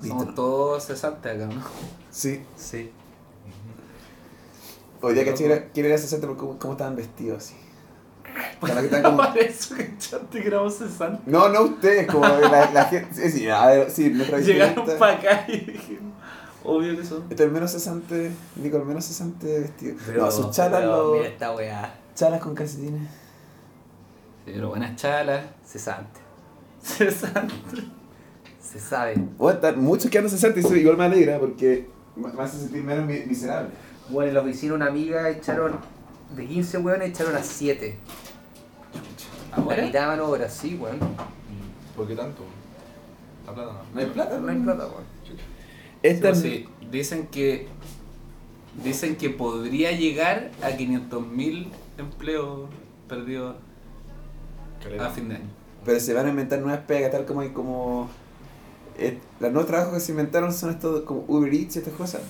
Somos Listo. todos cesantes acá, ¿no? Sí. Sí. Hoy día que era- quién era 60 por cómo, cómo estaban vestidos así. Están como- Por eso que echaste que éramos cesantes. No, no ustedes, como la, la gente. Sí, sí, a ver, sí, nuestra Llegaron para acá y dijimos, obvio que son. Este es el menos cesante, Nico, el menos cesante vestido. Pero, no, sus chalas, pero los- Mira esta weá. chalas con calcetines. Pero buenas chalas. Cesante. Cesantes. Se sabe. Bueno, están muchos que andan cesantes y eso igual me alegra porque me hace sentir menos mi- miserable. Bueno, en la oficina una amiga echaron. De 15 weones echaron a 7. La ¿Ahora? de obra, sí, weón. ¿Por qué tanto? La plata no. No hay plata, No hay plata, weón. Esta Sí, sí, dicen que dicen que podría llegar a 500.000 empleos perdidos a fin de año. Pero se van a inventar nuevas pegas, tal como hay como. Eh, los nuevos trabajos que se inventaron son estos como Uber Eats y estas cosas.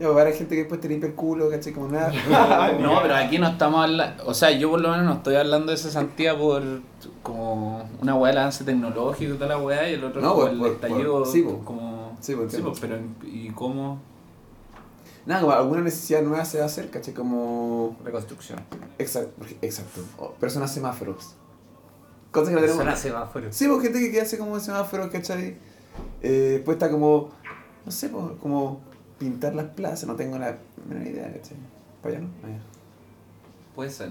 Ya, pues, habrá gente que después te limpia el culo, ¿cachai? Como nada. No, pero aquí no estamos hablando, o sea, yo por lo menos no estoy hablando de cesantía por como una weá de avance tecnológico y toda la weá y el otro No, como por- el por- estallido por- sí, po. como... Sí, pues, Sí, pues, pero ¿y cómo? Nada, como alguna necesidad nueva se va a hacer, ¿cachai? Como. Reconstrucción. Exacto, exacto. O personas semáforos. Cosas que no tenemos. Zona semáforo. Sí, pues gente que, que hace como semáforos, ¿cachai? Eh, después está como. No sé, pues, como pintar las plazas, no tengo la menor idea, ¿cachai? ¿Para allá no? Allá. Puede ser.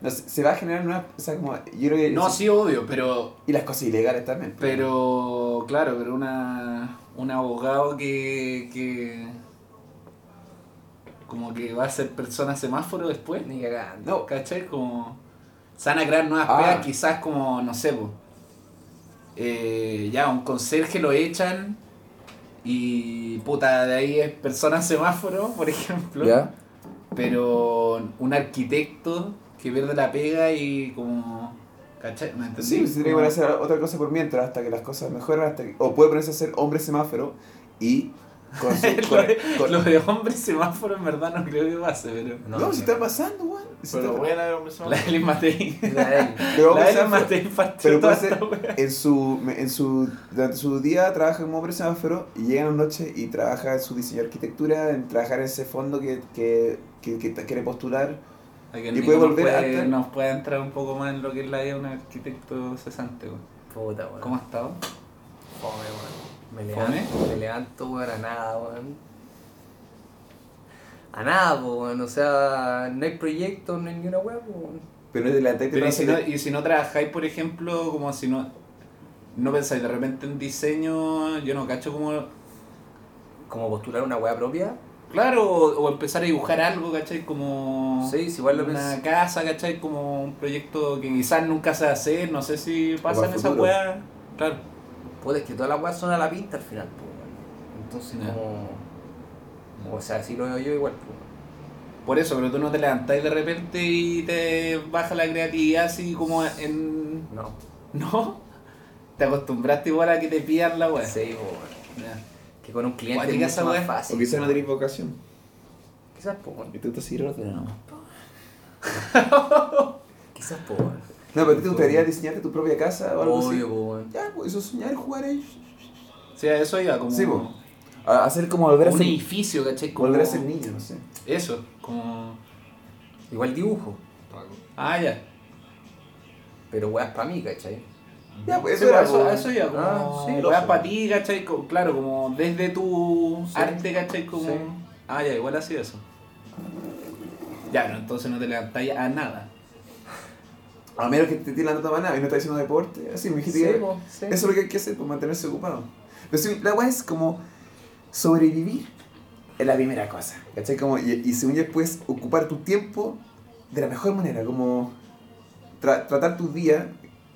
No, se, se va a generar nuevas. O sea, como. Yo creo que. No, sí, obvio, pero Y las cosas ilegales también. pues. Pero, claro, pero una, un abogado que, que. como que va a ser persona semáforo después. Ni cagando. No, ¿Cachai? Como. Se van a crear nuevas Ah. pegas, quizás como, no sé, po, eh, ya un conserje lo echan y puta, de ahí es persona semáforo, por ejemplo. ¿Ya? Pero un arquitecto que pierde la pega y como. ¿Cachai? ¿Me entendí? Sí, pues, se tiene que a hacer otra cosa por mientras, hasta que las cosas mejoren, hasta que- o puede ponerse a ser hombre semáforo y con su... lo, con- de, con- lo de hombre semáforo en verdad no creo que pase, pero. no, si está pasando, weón. Si Pero está- voy a ver hombre La Eli Matei. La de. Pero La semáforo- Matei pero puede ser en su, en su, durante su día trabaja como hombre semáforo y llega en la noche y trabaja en su diseño de arquitectura, en trabajar en ese fondo que, que, que, que quiere postular. Que y puede nos volver a puede- Nos puede entrar un poco más en lo que es la vida de un arquitecto cesante, weón. Puta, weón. ¿Cómo ha estado? Fome, weón. Me levanto, me levanto, weón, a nada, weón. A nada, weón. O sea, no hay proyecto, no hay ni una weón. Pero es de la Pero y si, no, y si no trabajáis, por ejemplo, como si no. No pensáis de repente en diseño, yo no cacho como. Como postular una weá propia. Claro, o, o empezar a dibujar algo, ¿cachai? Como. Sí, sí, igual lo Una pensé. casa, ¿cachai? Como un proyecto que quizás nunca se va a hacer, no sé si pasa para en el esa futuro. weá. Claro. Puta, es que todas las weas son a la pinta al final, weón. Entonces, Ya. como. O sea, así lo veo yo igual, po. Por eso, pero tú no te levantás de repente y te baja la creatividad así como en. No. ¿No? Te acostumbraste igual a que te pidan la weá. Sí, weón. Ya. Que con un cliente es mucho más wea. fácil. O quizás no po. tenéis vocación. Quizás, po, weón. Y te gusta seguir orden, no. Quizás, po, weón. No, pero ¿a ti te gustaría diseñarte tu propia casa o algo Obvio, así? weón. Ya, pues eso es soñar, jugar ahí. Sí, a eso iba, como. Sí, po. A hacer como volver a un ser, edificio, ¿cachai? Como... volver a ser niño, no sé. Eso, como. Igual dibujo. Ah, ya. Pero weas para mí, ¿cachai? Ya, pues Sí, eso era a eso, como- eso iba, como. Ah, sí, weas para ti, ¿cachai? Claro, como desde tu Sí. arte, ¿cachai? Como. Ah, ya, igual así eso. Ya, no, entonces no te levantáis a nada. A menos que te tire la nota para nada y no estás haciendo deporte. Así, me dijiste Sí, que po, sí. eso es lo que hay que hacer, pues mantenerse ocupado. Pero sí, la weá es como sobrevivir es la primera cosa. ¿Cachai? Como, y, y según ya puedes ocupar tu tiempo de la mejor manera, como tra- tratar tu día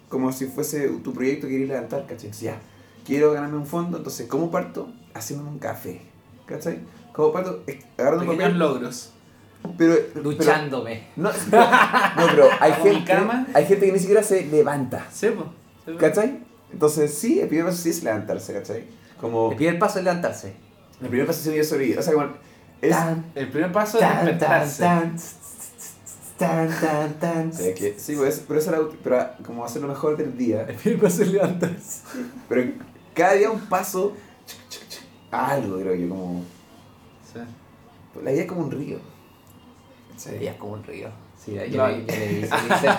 como si fuese tu proyecto que querías levantar, ¿cachai? Entonces, ya, quiero ganarme un fondo, entonces, ¿cómo parto? Haciendo un café, ¿cachai? ¿Cómo parto? Agarrando un papel, logros. Pero, pero- Luchándome. no, pero, no, pero hay gente, hay gente que ni siquiera se levanta. Sí, pues. ¿Cachai? Entonces, sí, el primer paso sí es levantarse, ¿cachai? Como. El primer paso es levantarse. El primer paso es sobrevivir. O sea, como. Es. El primer paso es Tan, tan, despertarse. tan, tan, tan, tan. Sí, que- sí, pues, pero eso era pero como hacer lo mejor del día. El primer paso es levantarse. Pero cada día un paso algo, creo yo, como... Sí. La vida es como un río. Sí, ya es como un río. Sí, ya, ya, ya le hice Inception,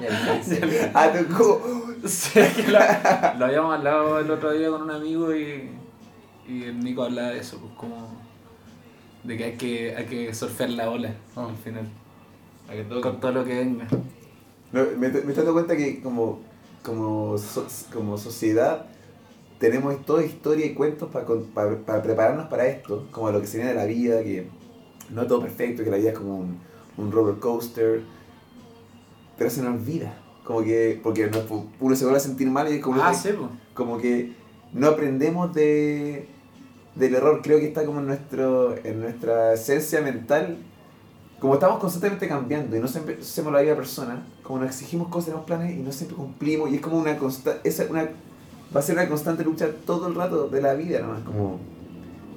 ya le. Ah, tú. Sí, lo, lo habíamos hablado el otro día con un amigo y, y el Nico hablaba de eso, pues como de que hay que, hay que surfear la ola Ah. al final, que todo- con todo lo que venga. No, me, me estoy dando cuenta que como, como, so- como sociedad tenemos toda historia y cuentos para, para, para prepararnos para esto, como lo que se viene de la vida, que no es todo perfecto, que la vida es como un, un roller coaster, pero se nos olvida, como que, porque nos- uno se vuelve a sentir mal y es como, Ah, sí, pues. como que no aprendemos de, del error, creo que está como en, nuestro, en nuestra esencia mental como estamos constantemente cambiando y no siempre hacemos la vida persona, como nos exigimos cosas, tenemos planes y no siempre cumplimos, y es como una constante, esa una, va a ser una constante lucha todo el rato de la vida, nomás, como,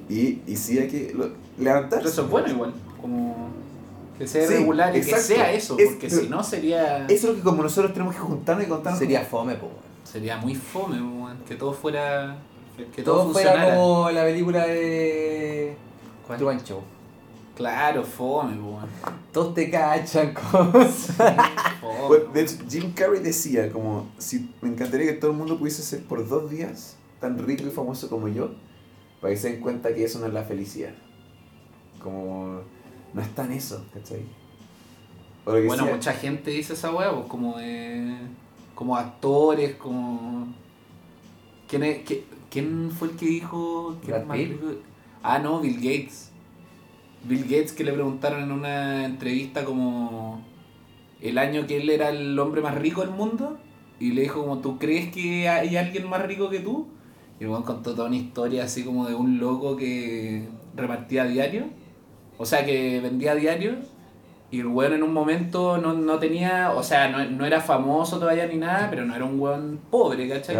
y, y sí hay que lo- levantarse. Pero eso es bueno igual, como que sea Sí, regular y exacto. que sea eso, Es- porque si no sería Eso es lo que como nosotros tenemos que juntarnos y contarnos. Sería como- fome, po. sería muy fome, weón, que todo fuera que Todo todo, fuera funcionara. como la película de ¿Cuál? Truman Show. Claro, fome, weón. Todos te cachan. Bueno, de hecho, Jim Carrey decía como, si me encantaría que todo el mundo pudiese ser por dos días tan rico y famoso como yo, para que se den cuenta que eso no es la felicidad. Como, no está en eso, ¿cachai? Bueno, mucha gente dice esa weá, pues como de. como actores, como. ¿Quién, es, qué- ¿Quién fue el que dijo que era? Ah, no, Bill Gates. Bill Gates que le preguntaron en una entrevista como el año que él era el hombre más rico del mundo y le dijo como tú crees que hay alguien más rico que tú y luego contó toda una historia así como de un loco que repartía diario o sea que vendía diario y el weón en un momento no, no tenía o sea no, no era famoso todavía ni nada pero no era un weón pobre ¿cachai?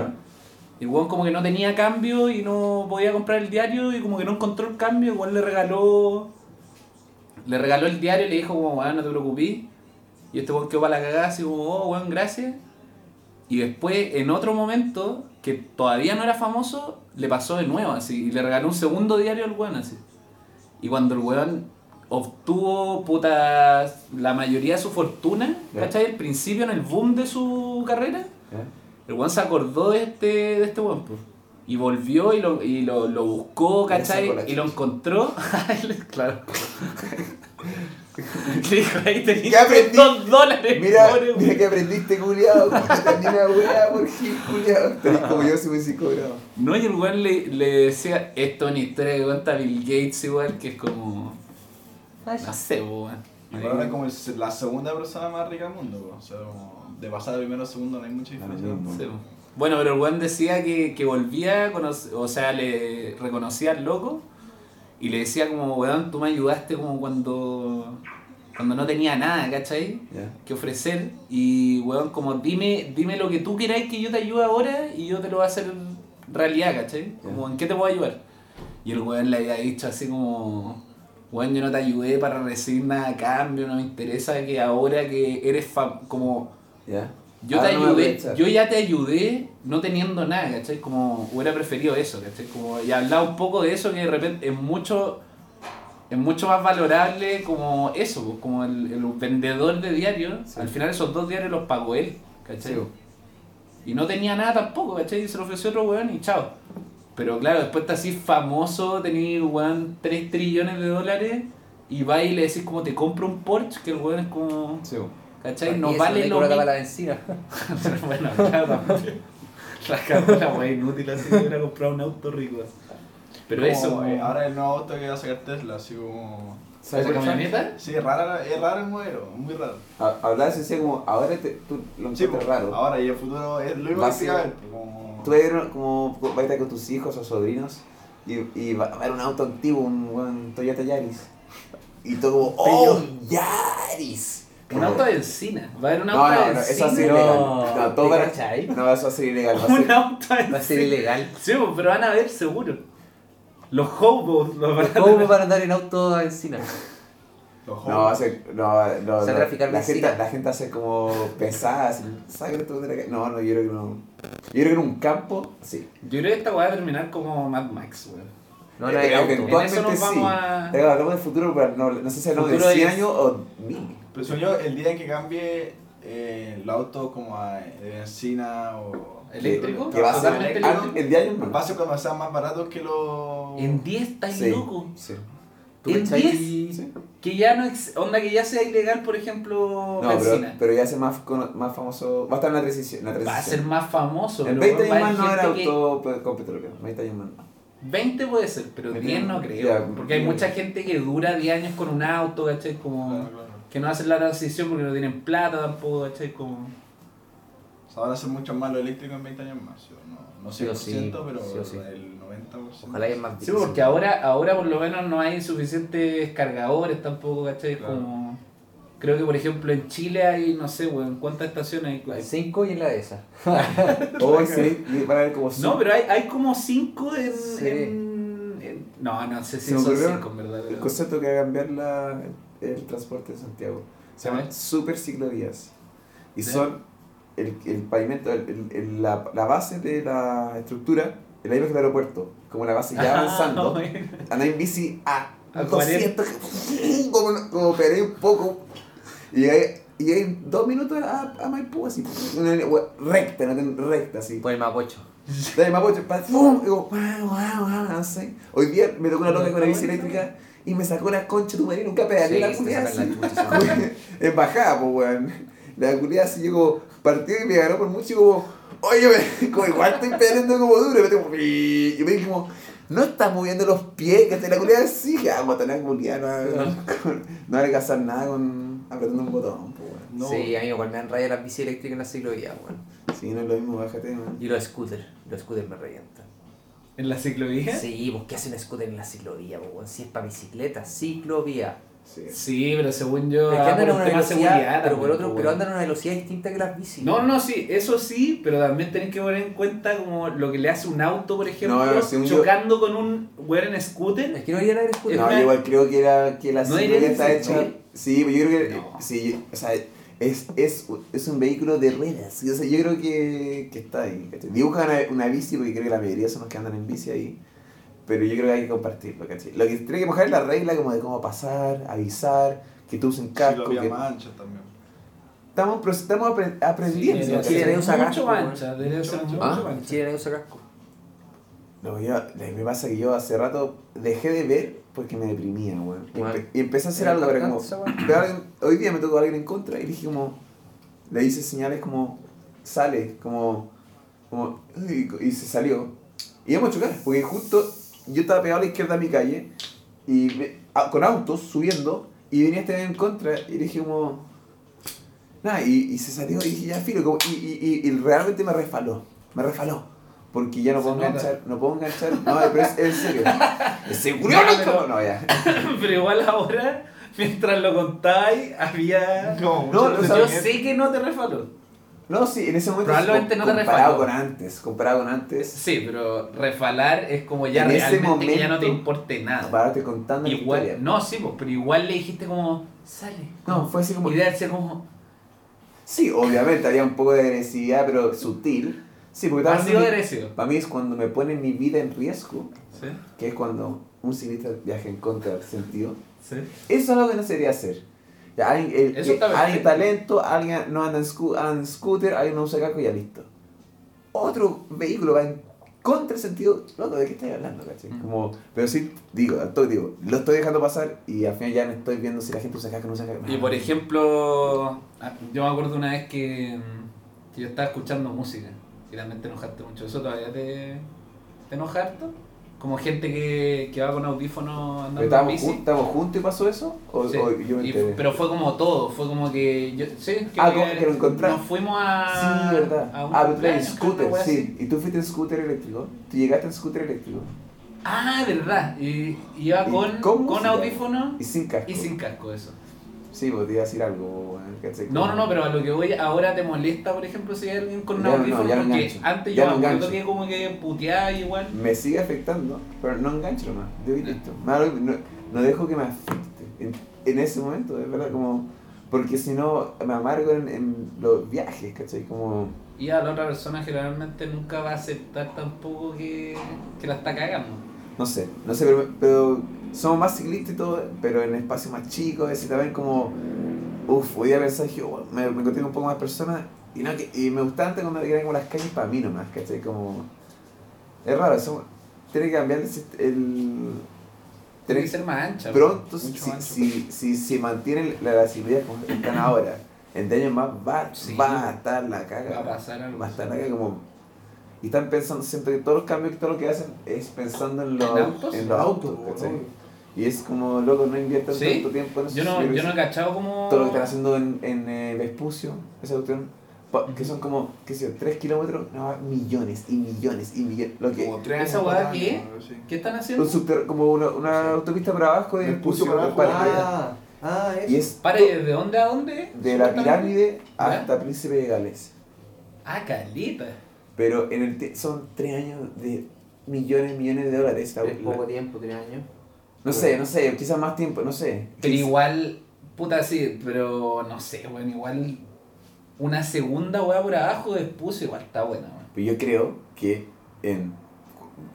Y el weón como que no tenía cambio y no podía comprar el diario y como que no encontró el cambio, igual le regaló le regaló el diario y le dijo como, weón, no te preocupes. Y este weón quedó para la cagada así como, oh, weón, gracias. Y después, en otro momento, que todavía no era famoso, le pasó de nuevo así. Y le regaló un segundo diario al weón así. Y cuando el weón obtuvo, puta, la mayoría de su fortuna, Ya. ¿cachai? Al principio, en el boom de su carrera, el weón se acordó de este, de este weón, pues. Y volvió y lo, y lo, lo buscó, ¿cachai? Y lo encontró. claro. Le dijo, ahí ¿Qué tenías aprendí? dos dólares, Mira, pobre, mira weón". que aprendiste, culiado. Una weá por Gil, culiado. Tenés como yo si hubiese cobrado. No, y el weón le, le decía, esto es una historia que cuenta Bill Gates igual, que es como... No sé, weón. Ahora como el- la segunda persona más rica del mundo, po. o sea, como de pasar de primero a segundo no hay mucha diferencia. Sí, weón. Bueno, pero el weón decía que, que volvía, a conocer- o sea, le reconocía al loco y le decía como, weón, tú me ayudaste como cuando, cuando no tenía nada, ¿cachai? ¿Ya? Que ofrecer y, weón, como dime, dime lo que tú queráis que yo te ayude ahora y yo te lo voy a hacer realidad, ¿cachai? Como, ¿en qué te puedo ayudar? Y el weón le había dicho así como, weón, yo no te ayudé para recibir nada a cambio, no me interesa que ahora que eres fam como... ¿Ya? Yo Ahora te no ayudé, yo ya te ayudé no teniendo nada, ¿cachai? Como hubiera preferido eso, ¿cachai? Como, y hablaba un poco de eso que de repente es mucho, es mucho más valorable como eso, pues, como el, el vendedor de diarios, Sí. al final esos dos diarios los pagó él, ¿cachai? Sí. Y no tenía nada tampoco, ¿cachai? Y se lo ofreció otro weón y chao. Pero claro, después estás así famoso, tenés weón 3 trillones de dólares y vas y le decís como te compro un Porsche, que el weón es como, Sí. ¿Cachai? Y No vale lo que mismo. la benzina. bueno, claro. La cagó la wea inútil así que hubiera comprado un auto rico. Pero Como, eso, eh, ahora el nuevo auto que va a sacar Tesla, así como... ¿Sabes ¿Esa por qué? camioneta? Sí, es rara, es raro el modelo, muy raro. Ha- Hablaba de eso, decía como, ahora te, tú lo Sí, encuentras po, raro. ahora y el futuro es lo mismo como... Tú vas a ir como, vas a estar con tus hijos o sobrinos y, y va a haber un auto antiguo, un, un Toyota Yaris. Y todo como, ¡oh, Yaris! Un auto de encina. Va a haber un No, auto no, de no, eso a ser No, ilegal. No, todo ¿te va a- cachai? No, eso va a ser ilegal. Va a Un ser, auto de Va a ser ilegal. Sí, pero van a ver seguro. Los hobos los van a ¿Cómo van a andar en auto a benzina? Los no, va a ser, no, no, O sea, no, la, gente, la gente hace como pesadas, ¿sabes? No, no, yo creo que no. Yo creo que en un campo, sí. Yo creo que esta weá va a terminar como Mad Max, weón. No, Eh, no que auto. En eso nos sí. vamos a... Pero hablamos de futuro, pero no, no sé si hablamos de Futuro 100 es- años o 1000. Pero según yo, el día en que cambie eh, el auto como a de benzina o... ¿Eléctrico? Que va a ser eléctrico. el de años más. Va a ser cuando sean más baratos que los... En 10 estáis Sí, loco. sí. ¿Tú ¿En cachai? 10? Sí. Que ya no ex- onda que ya sea ilegal, por ejemplo, No, pero, benzina. pero ya es más, cono- más famoso. Va a estar en la transición. en la Va a transición. ser más famoso. En pero 20 va a años más no era que- auto pues, con petróleo. 20 años más no. 20 puede ser, pero 10 no creo. Ya, porque hay mucha gente que dura 10 años con un auto, ¿cachai? Como Claro, claro. Que no hacen la transición porque no tienen plata tampoco, ¿cachai? Como... O sea, van a ser mucho más los eléctricos en 20 años más. ¿sí No, no 100%, Sí o sí, pero sí o sí. el 90%. Ojalá haya más Sí, bicis. porque ahora, ahora por lo menos no hay suficientes cargadores tampoco, ¿cachai? Claro. Como... Creo que por ejemplo en Chile hay, no sé, weón, ¿cuántas estaciones hay? Hay cinco y en la de esa. Hoy sí, van a ver como No, pero hay, hay como 5 en, Sí. en, en- No, no sé si son 5 en verdad. El concepto que va a cambiar la, el transporte de Santiago. Se llaman super ciclovías. Y son el, el pavimento, el- el- el- la, la base de la estructura, el mismo que el aeropuerto. Como la base ya avanzando. Andar en bici a, A 200, como, como peré un poco. Y llegué, y en dos minutos a, a Maipú, así, una recta, no recta, así. Por el Mapocho. De Mapocho, pa- ¡fum! Y digo, guau, guau, guau, no sé. Hoy día me tocó una loca con la bici eléctrica y me sacó la concha de tu madre, nunca pedaleé Sí, la culiada así. En bajada, pues, weón. La culiada así, yo como, partió y me agarró por mucho y como, oye, me- como igual estoy pedaleando como duro. Y me tengo, y me dije como, no estás moviendo los pies, que te la culiada así, ya, la culiada, no, no, no alcanzar nada con apretando un botón, pues, weón. No. Sí, a mí igual me han rayado las bici eléctricas en la ciclovía, weón. Sí, no es lo mismo, bájate, weón. Y los scooters, los scooters me revientan. ¿En la ciclovía? Sí, pues ¿qué hace un scooter en la ciclovía, weón? Si es para bicicleta, ciclovía. Sí. Sí, pero según yo. Es que ah, andan por una seguridad pero por otro, pues, pero andan a una velocidad distinta que las bicis. No, no, sí, eso sí, pero también tenés que poner en cuenta como lo que le hace un auto, por ejemplo, No, yo- chocando con un weón en scooter. Es que no a ver scooter. No, una- igual creo que, era, que la ¿No ciclovía está hecha. sí? Sí, pero yo creo que. No. Sí, o sea, es, es, es un vehículo de ruedas. O sea, yo creo que, que está ahí. ¿cachai? Dibujan una, una bici porque creo que la mayoría son los que andan en bici ahí. Pero yo creo que hay que compartirlo, ¿cachai? Lo que tiene que mojar es la regla como de cómo pasar, avisar, que tú usen casco. Ciclovía que- manchas también. Estamos, pero estamos apre- aprendiendo. Sí, Chile ser usa casco, mancha, debería ser mucho mucho mancha. mancha. En Chile nadie usa casco. No, yo, me pasa que yo hace rato dejé de ver porque me deprimía, weón. Y, Bueno. empe- y empecé a hacer algo, pero como. alguien- hoy día me tocó a alguien en contra y dije como. Le hice señales como. Sale, como. como y, y se salió. Y íbamos a chocar, porque justo yo estaba pegado a la izquierda de mi calle y a- con autos subiendo y venía este en contra y le dije como. Nada, y, y se salió y dije ya filo, como, y, y, y, y realmente me refaló, me refaló. Porque ya no puedo enganchar, no puedo enganchar. No, pero es, es serio. Es seguro, No, no, ya. Pero igual ahora, mientras lo contáis, había. No, No, mucho no, Yo sé que no te refaló. No, sí, en ese momento. Probablemente no te comparado refaló. con antes, comparado con antes, Sí, pero refalar es como ya En ese realmente que ya no te momento, importe nada. pararte contando la historia. Igual, no, sí, pues, pero igual le dijiste como, sale. No, fue así como. Y de ser como, Sí, obviamente había un poco de agresividad, pero sutil. Sí, porque ha sido agresivo. Para mí es cuando me pone mi vida en riesgo, Sí, que es cuando un ciclista viaja en contra del sentido. sí. Eso es algo que no se debería hacer. Ya, alguien, el- Eso que- está alguien talento, alguien no anda en, scu- anda en scooter, alguien no usa casco y ya listo. Otro vehículo va en contra el sentido, loco, ¿de qué estás hablando? cachai? Mm. Como, pero sí, digo, toque digo, lo estoy dejando pasar y al final ya me estoy viendo si la gente usa casco o no usa casco. Y por ejemplo, ah, yo me acuerdo una vez que, que yo estaba escuchando música y también te enojaste mucho. ¿Eso todavía te, te enoja harto? Como gente que, que va con audífonos ¿Pero andando en bici. jun- estábamos juntos y pasó eso? ¿O, Sí. o yo me Y- enteré? pero fue como todo, fue como que yo, sí, que, Ah, como que lo nos fuimos a Sí, verdad. a un Ah, pero scooter, sí. Y tú fuiste en scooter eléctrico. Tú llegaste en scooter eléctrico. Ah, verdad. Y iba con, con con audífonos Y sin casco. y sin casco eso. Sí, pues te iba a decir algo. No, no, no, pero a lo que voy ahora te molesta, por ejemplo, si hay alguien con un no, audífono, no porque antes yo no me acuerdo que como que puteaba igual. Me sigue afectando, pero no engancho nomás. Yo y listo. No, no dejo que me afecte. En, en ese momento, es verdad, como. Porque si no, me amargo en, en los viajes, ¿cachai? Como. Y a la otra persona generalmente nunca va a aceptar tampoco que, que la está cagando. no sé, no sé, pero, pero somos más ciclistas y todo, pero en espacios más chicos, así también como, uff, hoy día dije, oh, me, me encontré con un poco más personas y, no, que, y me gustaba antes cuando eran como las calles para mí nomás, ¿cachai? Como, es raro, eso, tiene que cambiar el, el Tiene que ser más ancha. pronto, mucho si, si, si, si mantienen la visibilidad como están ahora, en 10 años más va, Sí. va a estar la caga. Va a pasar algo Va a estar la caga como... Y están pensando, siempre que todos los cambios, todo lo que hacen es pensando en los, ¿En autos? en los autos, ¿cachai? Y es como, loco, no inviertan ¿Sí? tanto tiempo en eso. Yo no, yo no he sí. cachado como. Todo lo que están haciendo en, en eh, Vespucio, esa cuestión, que son como, qué sé yo, 3 kilómetros, no, millones y millones y millones. Lo que, Como tres ¿Esa cuatro qué? ¿Qué están haciendo? un subter- como una, una autopista para abajo de Vespucio para abajo. Ah, ah, eso. Y es Para, to- ¿de dónde a dónde? de la pirámide hasta Príncipe de Gales. Ah, calita. Pero en el son 3 años de millones y millones de dólares. la- Es poco tiempo, tres años. No sé, no sé, quizás más tiempo, no sé. Pero igual, puta, sí, pero no sé, weón, igual una segunda weá por abajo de Vespucio igual está buena, weón. Pero yo creo que en,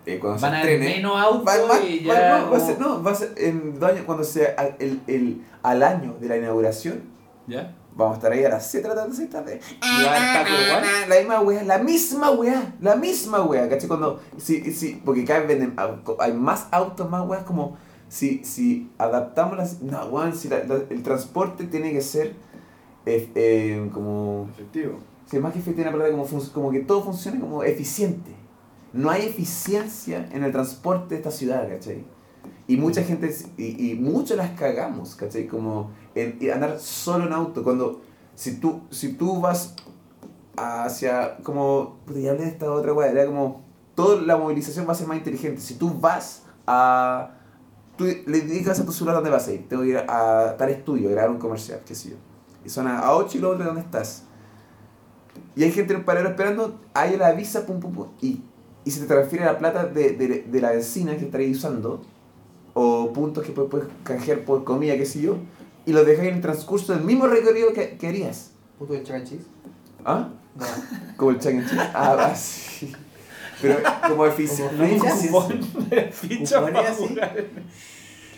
eh, cuando Van se a haber estrene... menos autos Va, va- y va- ya. no, va a ser, no, va a ser en dos años, cuando sea al, el, el- al año de la inauguración, ¿Ya? vamos a estar ahí a las 7 de la tarde, 6 de la tarde. ¿Y va a estar igual? La misma wea, la misma wea, la misma wea, ¿cachai? Cuando, sí, sí, porque cada vez venden, au- hay más autos, más weas, como si, si adaptamos las, no, weón, si la- la- el transporte tiene que ser, eh, eh, como, Efectivo. si más que efectivo, una palabra como, como que todo funcione como eficiente. No hay eficiencia en el transporte de esta ciudad, ¿cachai? Y mucha gente, y, y muchos las cagamos, ¿cachai? Como en, en andar solo en auto. Cuando, si tú, si tú vas hacia, como, puta, ya hablé de esta otra weá, era como, toda la movilización va a ser más inteligente. Si tú vas a, tú le digas a tu celular dónde vas a ir, tengo que ir a tal estudio, a grabar un comercial, qué sé yo. Y son a 8 kilómetros de donde estás. Y hay gente en el paradero esperando, a ella la avisa, pum, pum, pum, y, y se te transfiere la plata de, de, de la benzina que estaréis usando, o puntos que puedes, puedes canjear por comida, qué sé yo, y los dejáis en el transcurso del mismo recorrido que, que harías. ¿Puto del Chuck E. Cheese? ¿Ah? No. Como el Chuck E. Ah, sí. Pero como eficiencia. No hay eficiencia.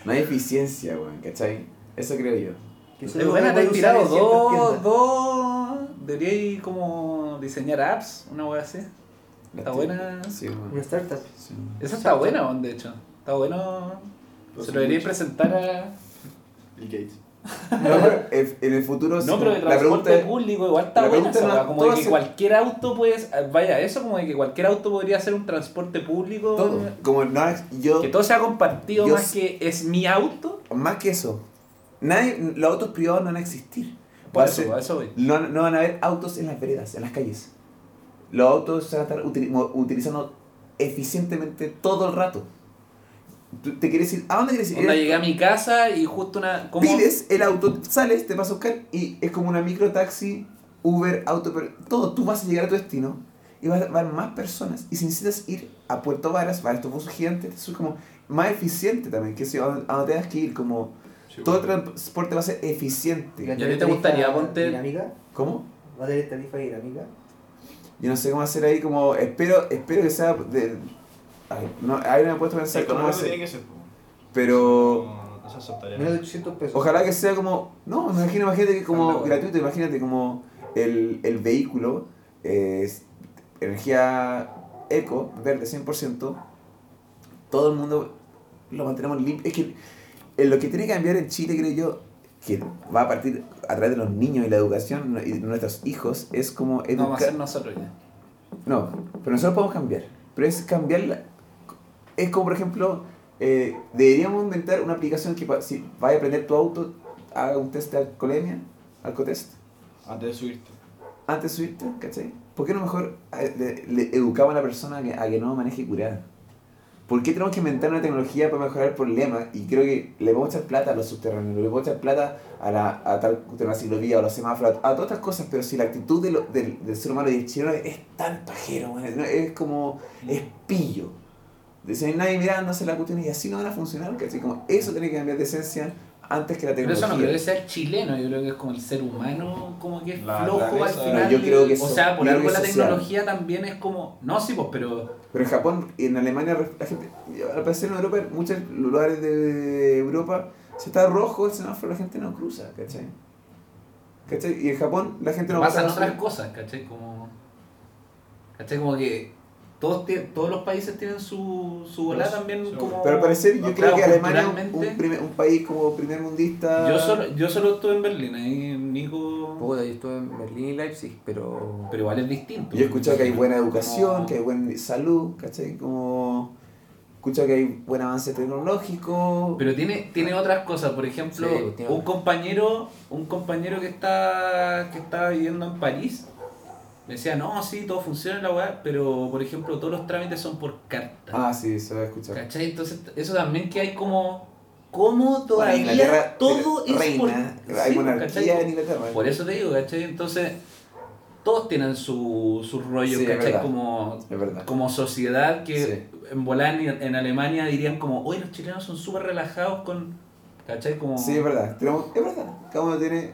No hay eficiencia, weón, ¿cachai? Eso creo yo. Es buena, te en ciertas dos, dos. Debería ir como diseñar apps, una wea así. Está buena. Sí. Una startup. Sí. Esa está buena, weón, de hecho. Está bueno. Pues Se lo debería mucho. presentar a. Bill Gates. No, pero en el futuro. sí, No, pero el pregunta transporte público igual está buena esa no- Como de que se- cualquier auto puedes. Vaya, eso como de que cualquier auto podría ser un transporte público. Todo. Como no, yo. Que todo sea compartido Yo más que es mi auto. Más que eso. Nadie, los autos privados no van a existir. Por eso, ser- eso voy. no, no van a haber autos en las veredas, en las calles. Los autos se van a estar utilizando eficientemente todo el rato. ¿Te quieres ir? ¿A dónde quieres ir? Onda, llegué a mi casa y justo una. ¿cómo? Pides el auto, sales, te vas a buscar y es como una micro taxi, Uber, auto, pero todo. Tú vas a llegar a tu destino y vas a van más personas. Y si necesitas ir a Puerto Varas, va a estos buses gigantes, eso es como más eficiente también. Que si a donde tengas que ir, como Sí, todo el transporte va a ser eficiente. ¿Y a ti te gustaría, ponte- dinámica? ¿Cómo? ¿Va a tener tarifa dinámica? Yo no sé cómo hacer ahí, como espero, espero que sea de. Ay, no, ahí no me he puesto a pensar cómo tiene que ser. Pero. No, no se aceptaría. Menos de 800 pesos. Ojalá que sea como. No, imagina, imagínate que como gratuito, imagínate como el, el vehículo es energía eco, verde 100%. Todo el mundo lo mantenemos limpio. Es que eh, lo que tiene que cambiar en Chile, creo yo, que va a partir a través de los niños y la educación y de nuestros hijos, es como No, vamos a ser nosotros ya. No, pero nosotros podemos cambiar. Pero es cambiar la... Es como, por ejemplo, eh, deberíamos inventar una aplicación que si vaya a aprender tu auto, haga un test de alcoholemia, alcotest, Antes de subirte. antes de subirte, ¿cachai? ¿Por qué no mejor eh, le, le educamos a la persona a que, a que no maneje curada? ¿Por qué tenemos que inventar una tecnología para mejorar el problema? Y creo que le podemos echar plata a los subterráneos, le podemos echar plata a, la, a tal a la ciclovía, a los semáforos, a todas estas cosas, pero si la actitud de lo- del, del ser humano y chileno es tan pajero, no, es como, es pillo. Dicen, nadie mirándose la cuestión y así no van a funcionar, ¿cachai? Como eso tiene que cambiar de esencia antes que la Pero eso tecnología. no creo que sea el chileno, yo creo que es como el ser humano, como que es La flojo al final. No, yo creo que o sea, por algo la tecnología también es como. No, sí, pues, pero. Pero en Japón y en Alemania, la gente, al parecer en Europa, en muchos lugares de Europa, si está rojo el semáforo, la gente no cruza, ¿cachai? ¿Cachai? Y en Japón la gente no pasan pasa otras cosas, ¿cachai? Como. ¿cachai? Como que todos, tie- todos los países tienen su, su volada también sí, como... Pero al parecer yo creo que Alemania es un, primer- un país como primer mundista. Yo solo, yo solo estuve en Berlín, ahí Nico... Puta, yo estuve en Berlín y Leipzig, pero. Pero igual es distinto. Yo he escuchado que hay buena educación, Como- que hay buena salud, ¿cachai? Como... He escuchado que hay buen avance tecnológico. Pero tiene, tiene otras cosas, por ejemplo, Sí, un compañero, un compañero que está que estaba viviendo en París, me decía, no, sí, todo funciona en la web, pero por ejemplo todos los trámites son por carta. Ah, sí, eso he escuchado. ¿Cachai? Entonces, eso también que hay como. ¿Cómo todavía Inglaterra todo es reina, por. hay Sí, monarquía ¿cachai? en Inglaterra. Por eso te digo, ¿cachai? Entonces, todos tienen su, su rollo, Sí, ¿cachai? Como, como sociedad que Sí. en en, en Alemania dirían como, oye, los chilenos son súper relajados con. ¿cachai? Como... Sí, es verdad. Tenemos, es verdad. Cada uno tiene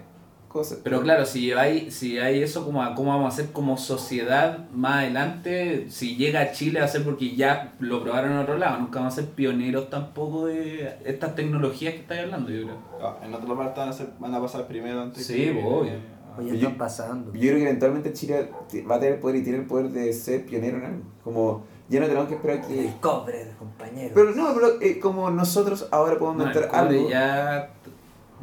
cosas. Pero claro, si hay, si hay eso como a cómo vamos a hacer como sociedad más adelante, si llega a Chile va a ser porque ya lo probaron en otro lado, nunca vamos a ser pioneros tampoco de estas tecnologías que estáis hablando, yo creo. Ah, En otra parte van a, ser- van a pasar primero antes Sí, que... obvio. ah, Oye, Yo- están pasando. Yo creo que eventualmente Chile va a tener el poder y tiene el poder de ser pionero en algo. Como ya no tenemos que esperar que. El cobre, compañero. Pero no, pero eh, como nosotros ahora podemos No, cobre algo. ya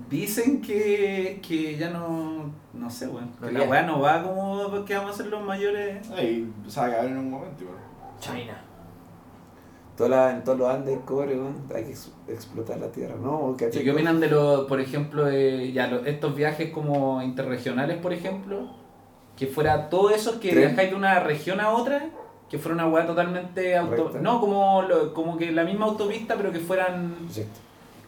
dicen que, que ya no, no sé, bueno, que No, la weá no va como que vamos a ser los mayores. Ahí se va a acabar en un momento igual. China. Toda la- en todos los Andes, cobre, weón, hay que ex- explotar la tierra, ¿no? ¿Y ¿Cachai? qué opinan de los, por ejemplo, de ya lo- estos viajes como interregionales, por ejemplo? Que fuera todo eso que Tren. viajáis de una región a otra, que fuera una weá totalmente auto... Recta. No, como, lo- como que la misma autopista, pero que fueran...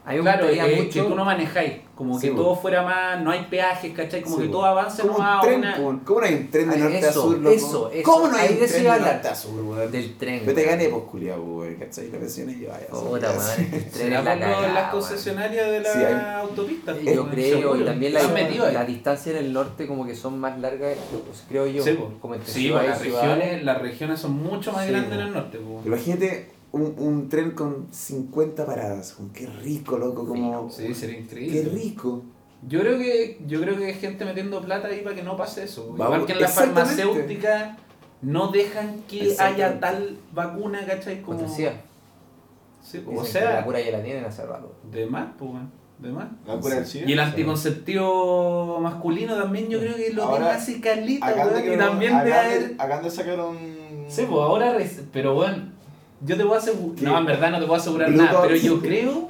Hay un Claro, que, mucho. que tú no manejáis, como Sí, que po. todo fuera más, no hay peajes, ¿cachai? Como Sí, que po. todo avance Como un nomás a tren, una... ¿Cómo no hay un tren de Ay, norte eso, a sur, loco? eso, eso. ¿Cómo no hay Ahí un tren de hablar. norte a sur, weón? Del tren. Yo te weón. gané, pues, culiao, weón, ¿cachai? La presión es llevada. Puta tren ¿Será por las weón. concesionarias de la Sí, hay- autopista? Yo creo, y también la, ahí. la distancia en el norte como que son más largas, creo yo, Sí, como las regiones, son mucho más grandes en el norte. po. Imagínate un, un tren con 50 paradas. Con qué rico, loco, como... Sí, sería Qué increíble. rico. Yo creo que yo creo que hay gente metiendo plata ahí para que no pase eso. Igual Vamos, que en la farmacéutica no dejan que haya tal vacuna, ¿cachai? Como... SIDA. Sí, o sea, la cura ya la tienen hace rato. de más, pues, de más. La cura del SIDA. Y el anticonceptivo masculino también yo creo que lo Ahora, tiene así calita, Acá weón, de y también de haber... Acá sacaron... Sí, pues ahora, pero bueno, yo te puedo asegurar, ¿Qué? no, en verdad no te puedo asegurar Blue nada, Box. pero yo creo,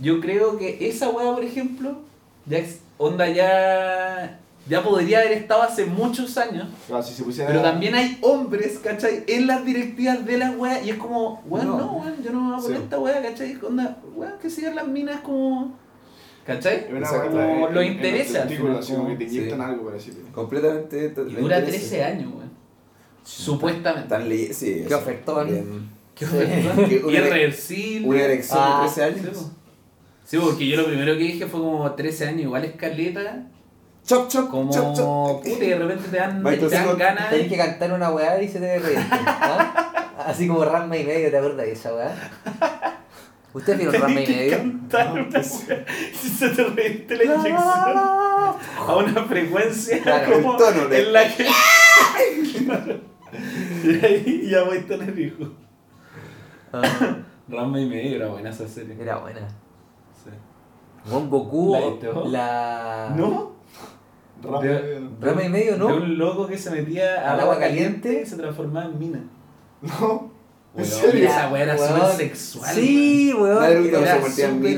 yo creo que esa weá, por ejemplo, ya onda ya, ya podría haber estado hace muchos años, Claro, si se pusiera... pero también hay hombres, ¿cachai? En las directivas de la weá, y es como, weón, No. no, weón, yo no me voy a poner Sí. esta weá, ¿cachai? Onda, weón, que sigan las minas como, ¿cachai? Exacto. Como en- lo interesa, al testículos, final, así como como- que te inyectan sí. algo para decirlo. Completamente... Y dura 13 años, weón. Supuestamente. Tan. Sí, ofertón. Qué Sí. una- Irreversible. Una erección Ah, de 13 Sí, años. Sí, porque yo lo primero que dije fue como 13 años, igual escaleta, Chop, chop, como chop, chop. puta, y de repente te dan, te dan ganas. Tenés que cantar una weá y se te. ¿ah? Así como Rasma y medio, ¿te acuerdas de esa weá? ¿Usted vieron Rasma y medio? cantar una wea, si se te reviente la inyección a una frecuencia Claro, como el tono, en la que y ahí ya voy a tener hijos Ah, Rama y medio era buena esa serie era buena. Sí. Con Goku, ¿La. ¿no? De- Rasma y medio, de ¿no? un loco que se metía ¿Al agua caliente caliente? y se transformaba en mina No. ¿En Weón, serio? esa weá era súper sexual Sí, weón. Era súper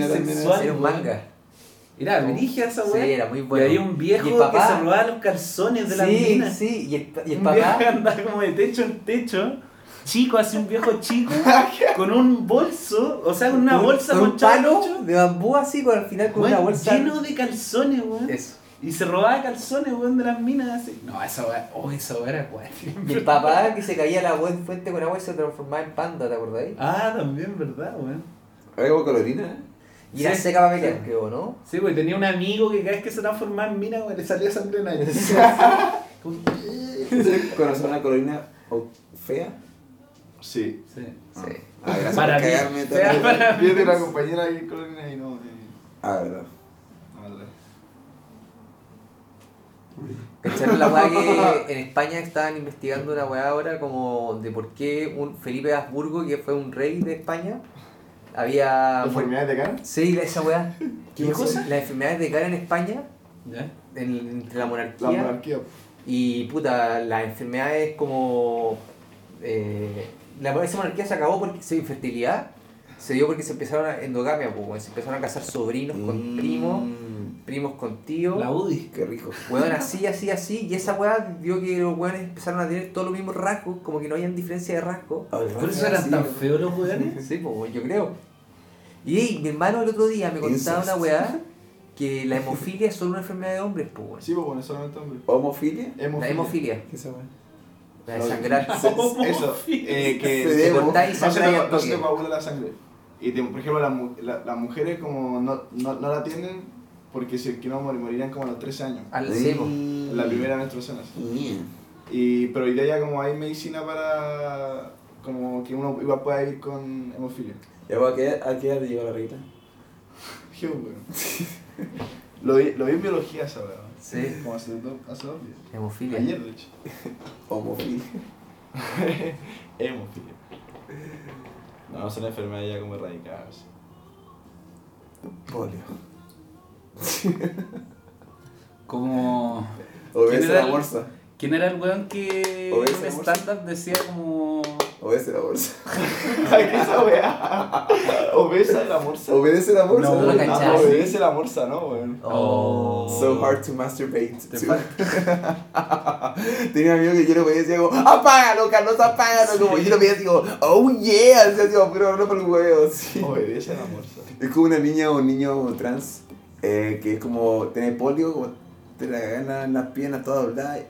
sexual. Era un manga. Era esa Sí, weá. era muy Y bueno. había un viejo Y el papá- que se robaba los calzones de las sí, minas. sí, y el, y el un papá... andaba como de techo en techo. Chico, así un viejo chico, con un bolso, o sea, con una un- bolsa con un de palo techo, de bambú así, con al final con weón, una bolsa... lleno de calzones, weón. Eso. Y se robaba calzones, weón, de las minas así. No, esa weá, oh, esa weá era. Y el papá que se caía a la buen fuente con agua y se transformaba en panda, ¿te acordáis? Ah, también, ¿verdad, weón? Algo colorina, ¿eh? Y era Sí. seca para pelear, creo, ¿no? Sí, pues tenía un amigo que cada vez que se transformaba en mina, güey, le salía sangre en la nariz. ¿Conoces una colorina o- fea? Sí. Sí. Sí. Ah, gracias Para por mí, cagarme también. para mí. Tengo una compañera ahí Colorina y no. eh, Ah, verdad. ¿Cacharon la weá que en España estaban investigando una weá ahora como de por qué un Felipe de Habsburgo, que fue un rey de España, había... ¿Enfermedades de cara? Sí, esa weá. ¿Qué cosa? Las enfermedades de cara en España, ¿Ya? en- entre la monarquía, La monarquía. y puta, las enfermedades como... Eh, la, esa monarquía se acabó porque su infertilidad se dio porque se empezaron a endogamia, pues, se empezaron a casar sobrinos con Mm, primos, primos con tíos. La UDI. Qué rico. Weón, así, así, así, y esa weá dio que los weones empezaron a tener todos los mismos rasgos, como que no habían diferencia de rasgos. ¿Por eso eran tan feos los weones? Sí, pues yo creo. Y mi hermano el otro día me contaba una weá que la hemofilia es solo una enfermedad de hombres, pues weón. Sí, pues bueno, solamente hombre. ¿Homofilia? La hemofilia, ¿Qué es la de sangrar. Eso, eh, que Se Te cortáis y no se no se te coagula la sangre. Y te- por ejemplo, las mu- la- las mujeres como no, no, no la tienen porque si que no mor- morirían como a los 13 años. Al sí, la primera menstruación. así. Mía. Y, pero hoy día ya como hay medicina para como que uno igual pueda vivir con hemofilia. ¿Y a qué, a qué edad te llegó la regla? Bueno. lo, vi, lo vi en biología verdad. Sí, Como hace dos, hace dos días. hemofilia. Ayer, de hecho. Homofilia. Hemofilia. No, son enfermedades ya como erradicadas. Polio. Como. Obedece ¿Quién era la el- bolsa. ¿Quién era el weón que en stand-up decía como. Obedece la bolsa. ¿qué esa weá? Obesa la morsa. Obedece la bolsa. No, No, cachai. obedece la morsa, ¿no, weón? Oh. So hard to masturbate. Tenía un amigo que yo lo veía y decía como, apágalo, Carlos, apágalo. Como yo lo veía así como, oh yeah. Así, así, como, pero no por el huevo. Sí. Obedece la morsa. Es como una niña o un niño trans eh, que es como, tiene polio, como te la gana en las piernas todas dobladas.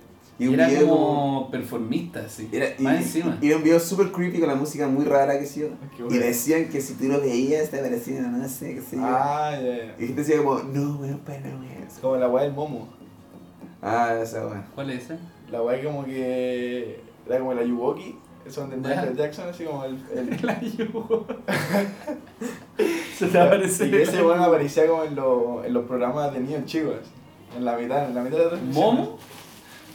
Y un era video como performista, sí. Era, y, Más encima. y era un video super creepy con la música muy rara que sí. Qué Y decían que si tú lo veías te parecía, no sé, qué sé yo. Ah, ya, ya. Y gente decía como, no, bueno, pues no es. Como la weá del momo. Ah, esa weá. ¿Cuál es ese? La weá como que. Era como la Yuwoki. Eso donde Ya. Michael Jackson, así como el. el La. Se te y aparece. ese weón aparecía como en, los en los programas de niños chicos. En la mitad, en la mitad de la transmisión. ¿Momo?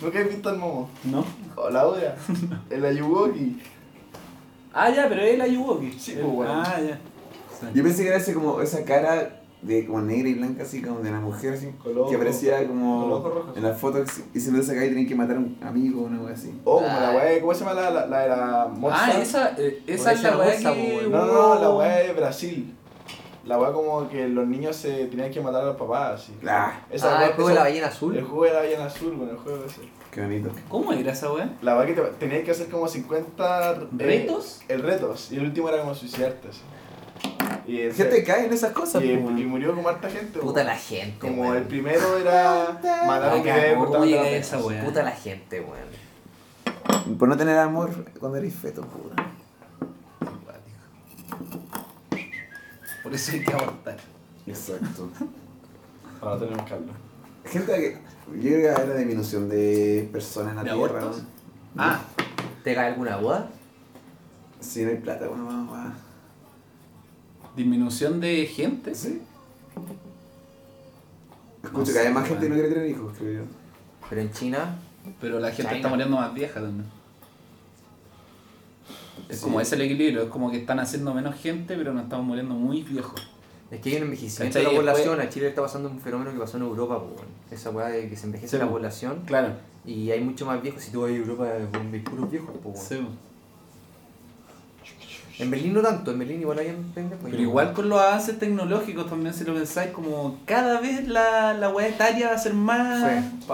¿Nunca has visto el momo? No. O la otra. En la Yuwoki. Ah, ya, pero es la Yuwoki. Sí, pues, bueno. Ah, ya. Sí. Yo pensé que era ese como esa cara de como negra y blanca, así como de la mujer, así. Con los que aparecía como en la foto y si no te sacáis tenían que matar a un amigo o una wea así. Oh, como la weá, ¿cómo se llama la, la, la de la? Ah, esa, eh, esa es la weá bolsa, que. pues, No, no, no, la weá de Brasil. La weá como que los niños se tenían que matar a los papás, así. Ah, Esa ah, weá- el juego de la ballena El azul. juego de la ballena azul, con el juego ese. qué bonito. ¿Cómo era esa weá? La weá que te, tenías que hacer como 50 eh, ¿Retos? el retos. Y el último era como suicidarte, así. Y, el- Gente cae en esas cosas, y, po, y murió como harta gente. Puta la gente, Como weón. el primero era matar a un bebé weá. Puta la gente, weón. Por no tener amor cuando eres feto, puta. Por eso hay que abortar. Exacto. Ahora tenemos que hablar. Gente que. Yo creo que hay una disminución de personas en la ¿De tierra. abortos? ¿no? Ah, ¿Te cae alguna boda? Si no hay plata, bueno, vamos a. disminución de gente. ¿Sí? No Escucho sé, que hay más gente que no quiere tener hijos, creo yo. Pero en China, Pero la gente China. está muriendo más vieja también. Es Sí. como ese el equilibrio, es como que están haciendo menos gente, pero nos estamos muriendo muy viejos. es que hay un envejecimiento de la población. A Chile le está pasando un fenómeno que pasó en Europa, po. Esa weá de que se envejece Sí, la po. población Claro. y hay mucho más viejos. Si tú vas a Europa, ves puros viejos, po. Sí. En Berlín no tanto, en Berlín igual hay un pendejo. Pero igual con los avances tecnológicos también si lo pensáis, como cada vez la, la weá etaria va a ser más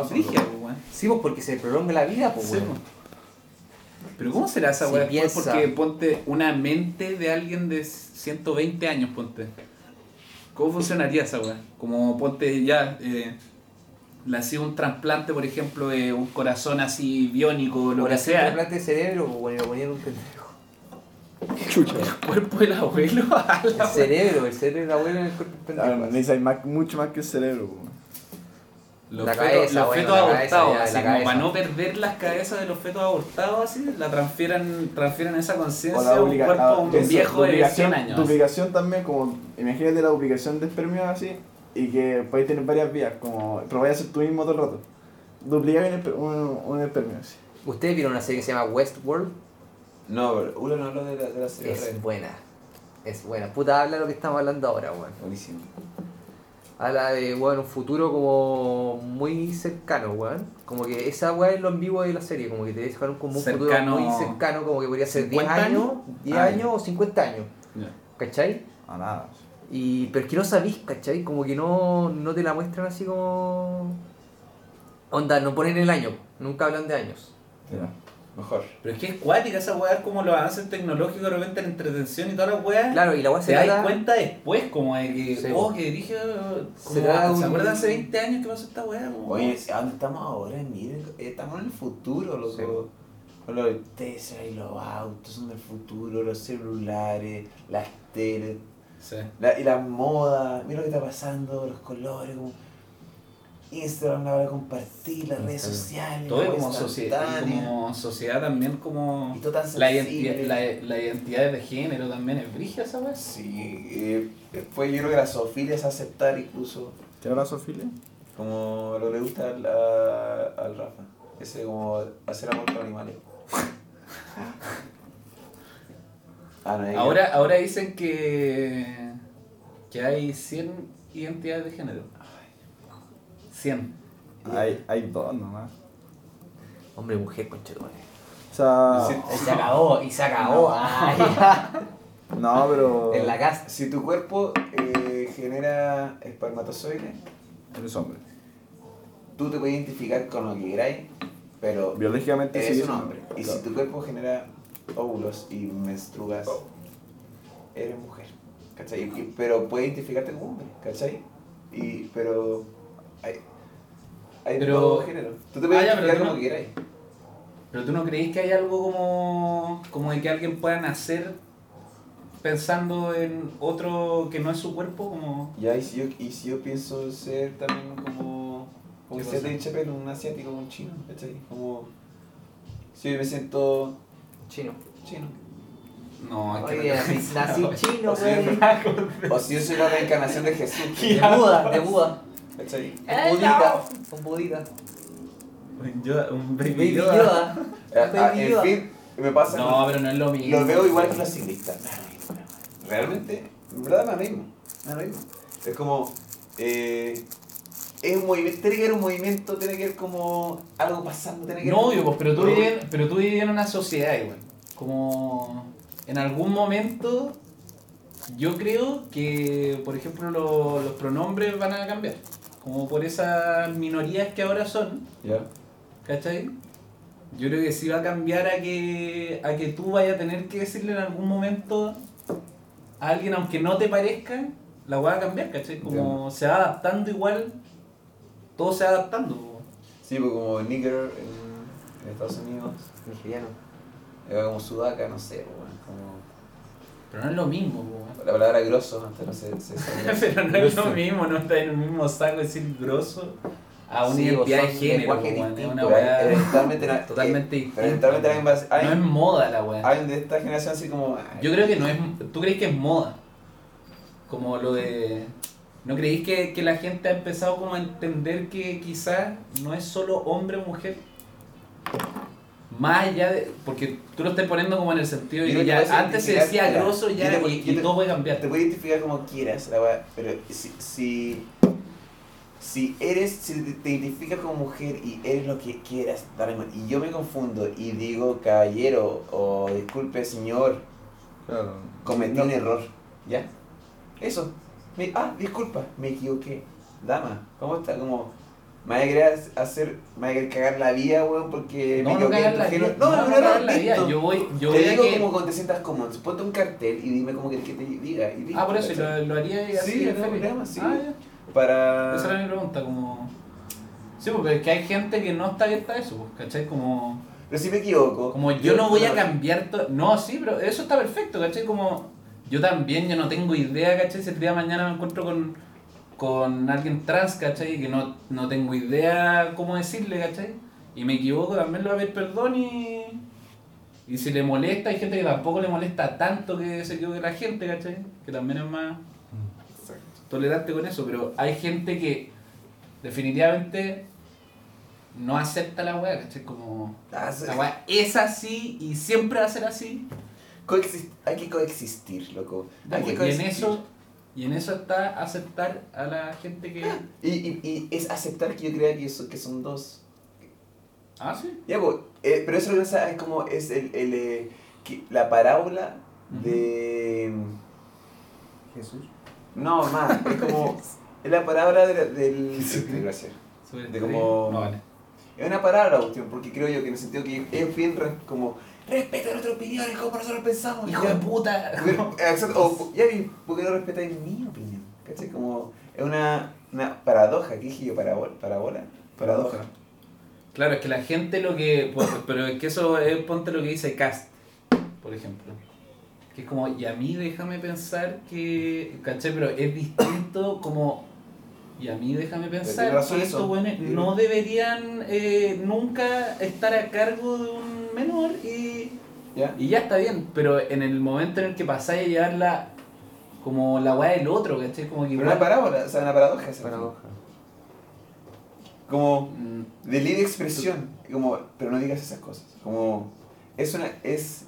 Sí, rígida, pues, weón. Sí, pues porque se prolonga la vida, pues, Sí, po. Pero ¿cómo será esa weá después? piensa- Porque ponte una mente de alguien de 120 años, ponte. ¿Cómo funcionaría esa weá? Como ponte ya, eh, le hacía un trasplante, por ejemplo, de un corazón así biónico lo O que sea. trasplante de cerebro, pues, y lo ponían en un pendejo. Chucha. El cuerpo del abuelo a El cerebro, el cerebro del abuelo en el cuerpo del pendejo. necesitas más, mucho más que el cerebro, weón. Los La fetos, cabeza, los bueno, fetos la cabeza, abortados, ya, así la como cabeza. para no perder las cabezas de los fetos abortados, así, la transfieren, transfieren esa conciencia a un cuerpo ah, a un eso, viejo de duplicación, 100 años. así. Duplicación también, como, imagínate la duplicación de espermio así, y que podéis tener varias vías, como, pero vayas a ser tú mismo todo el rato. Duplicar un, un, un espermio así. ¿Ustedes vieron una serie que se llama Westworld? No, pero uno no habló de la, de la serie. Es buena. Es buena. Puta, habla lo que estamos hablando ahora, weón. Buenísimo. Habla de, weón, un futuro como muy cercano, weón. Como que esa weá es lo ambiguo de la serie, como que te dejan como un Cercano- futuro muy cercano, como que podría ser 10 ¿50 años, años? 10 Ah, años o 50 años, ¿cachai? A nada. Y, pero es que no sabís, ¿cachai? Como que no, no te la muestran así como... Onda, no ponen el año, nunca hablan de años. Mejor. Pero es que es cuática esa weá, como los avances tecnológicos de repente la entretención y todas las weas. Claro, y la weá se te das trata... cuenta después, como de que, Sí. oh, que dije, como, Se trata de ¿se un- acuerdan hace 20 años que pasó esta weá? Como, Oye, ¿a dónde estamos ahora? Miren, estamos en el futuro, loco. Sí. Con los Tesla y los autos son del futuro, los celulares, las teles, Sí. la, y las modas, mira lo que está pasando, los colores, como Instagram ahora compartir, las redes sociales, Todo la como, sociedad, como sociedad también, como Y todo tan la, sensible. identi- la, la identidad de género también es brígida esa weá. Sí, eh, después yo creo que la zoofilia es aceptar incluso. ¿Qué habla Sofía? Como lo que le gusta al, a- al Rafa. Ese como hacer amor con animales. ah, no, Ahora, ahora dicen que, que hay 100 identidades de género. 100. Hay, hay dos nomás. Hombre, mujer, conchetumare. O sea. Y se acabó, y se acabó. Ay, no, pero. en la casa. Si tu cuerpo eh, genera espermatozoides, Eres hombre. tú te puedes identificar con lo que queráis, pero Biológicamente eres un hombre. Y Claro. si tu cuerpo genera óvulos y menstruas, eres mujer. ¿Cachai? Y- pero puedes identificarte como hombre, ¿cachai? Y, pero Pero- todo género. Tú te puedes Ah, ya, tú como no- quieras. Pero tú no creís que hay algo como, como de que alguien pueda nacer pensando en otro que no es su cuerpo, como... Ya, y si yo, y si yo pienso ser también como. Como ¿Qué que sea cosa? de un asiático, un chino, ¿cachai? Como. Si yo me siento Chino. chino. No, es que... Oye, nací, nací chino, O sea, güey. O si yo soy la reencarnación de Jesús, De Buda, de Buda. ¿Cachai? Un budita. Un budita. Un Yoda- un baby Baby Yoda. Yoda. Ah, ah, Baby en Yoda. fin, me pasa. No, pero no es lo mismo. Lo veo igual que los ciclistas. Realmente, en verdad me mismo. Me mismo. Es como. Eh, es un movimiento, tiene que haber un movimiento, tiene que haber como algo pasando, tiene que No, haber. obvio, pues, pero tú viví en, pero tú viví en una sociedad igual. Como en algún momento yo creo que, por ejemplo, lo- los pronombres van a cambiar. Como por esas minorías que ahora son, Ya. ¿cachai? Yo creo que sí va a cambiar a que, a que tú vayas a tener que decirle en algún momento a alguien, aunque no te parezca, la va a cambiar, ¿cachai? Como se va adaptando igual, todo se va adaptando. po. Sí, pues como nigger en, en Estados Unidos. Nigeriano. Era como sudaca, no sé, bueno, como. Pero no es lo mismo, po. La palabra grosso antes no se. se. Pero no es lo mismo, no está en el mismo saco decir grosso a una Sí, identidad de género, es distintos, una weá eventualmente na- totalmente eh, distinta. No es moda la weá. hay un de esta generación así como. ay, Yo creo que no es. ¿Tú crees que es moda? Como lo de. ¿No creéis que, que la gente ha empezado como a entender que quizás no es solo hombre o mujer? Más allá de. Porque tú lo estás poniendo como en el sentido de que ya antes se decía grosso ya te- y, y te- todo puede cambiar. Te puedes identificar como quieras, la weá, pero si, si, si eres, si te, identificas como mujer y eres lo que quieras, y yo me confundo y digo caballero o disculpe señor, Claro. cometí No. un error, ¿ya? Eso, me- ah, disculpa, me equivoqué, dama, ¿cómo está? Como, me voy a querer hacer, me voy a querer cagar la vida, weón, porque No, no cagar la vida. No, no no, no, cagar la vida. Yo voy, yo te digo como cuando te sientas cómodo, ponte un cartel y dime cómo quieres que te diga. Ah, por eso lo, lo haría así. Sí, no problema, sí. Para... Esa era mi pregunta, como... Sí, porque es que hay gente que no está abierta a eso, pues, ¿cachai? Como... Pero si me equivoco. Como yo no voy a cambiar todo. No, sí, pero eso está perfecto, ¿cachai? Como yo también, yo no tengo idea, ¿cachai? Si el día de mañana me encuentro con, con alguien trans, ¿cachai? Que no, no tengo idea cómo decirle, ¿cachai? Y me equivoco, también le voy a pedir perdón y. Y si le molesta, hay gente que tampoco le molesta tanto que se equivoque la gente, ¿cachai? Que también es más tolerante con eso, pero hay gente que definitivamente no acepta la weá, ¿cachai? Como. Ah, sí. La weá es así y siempre va a ser así. Coexis- hay que coexistir, loco. Hay que y en coexistir. eso, y en eso está aceptar a la gente que. Y, y, y es aceptar que yo crea que, eso, que son dos. Ah, sí. Ya, pues, eh, pero eso es como es el, el, eh, que la parábola de... Jesús. No, más, es como... Es la parábola de la- del... Gracias. De como- No, vale. Es una parábola, cuestión, porque creo yo que en el sentido que es bien como... Respeta nuestras opiniones, como nosotros pensamos. Hijo de puta. Exacto, o, ya vi, ¿por qué no respetáis mi opinión? ¿Cachai? Como, es una, una paradoja, ¿qué dije yo? Parabola, parabola, paradoja. Claro, es que la gente lo que. pues, Pero es que eso es ponte lo que dice Cast, por ejemplo. Que es como, y a mí déjame pensar que. ¿Cachai? Pero es distinto como. Y a mí déjame pensar que estos buenos no deberían eh, nunca estar a cargo de un menor y. ¿Ya? Y ya está bien, pero en el momento en el que pasáis a llevarla como la weá del otro, ¿cachai? Como que Pero igual. una parábola, o sea, una paradoja. esa. Paradoja. Como Mm, de libre expresión, como, pero no digas esas cosas. Como, es una, es...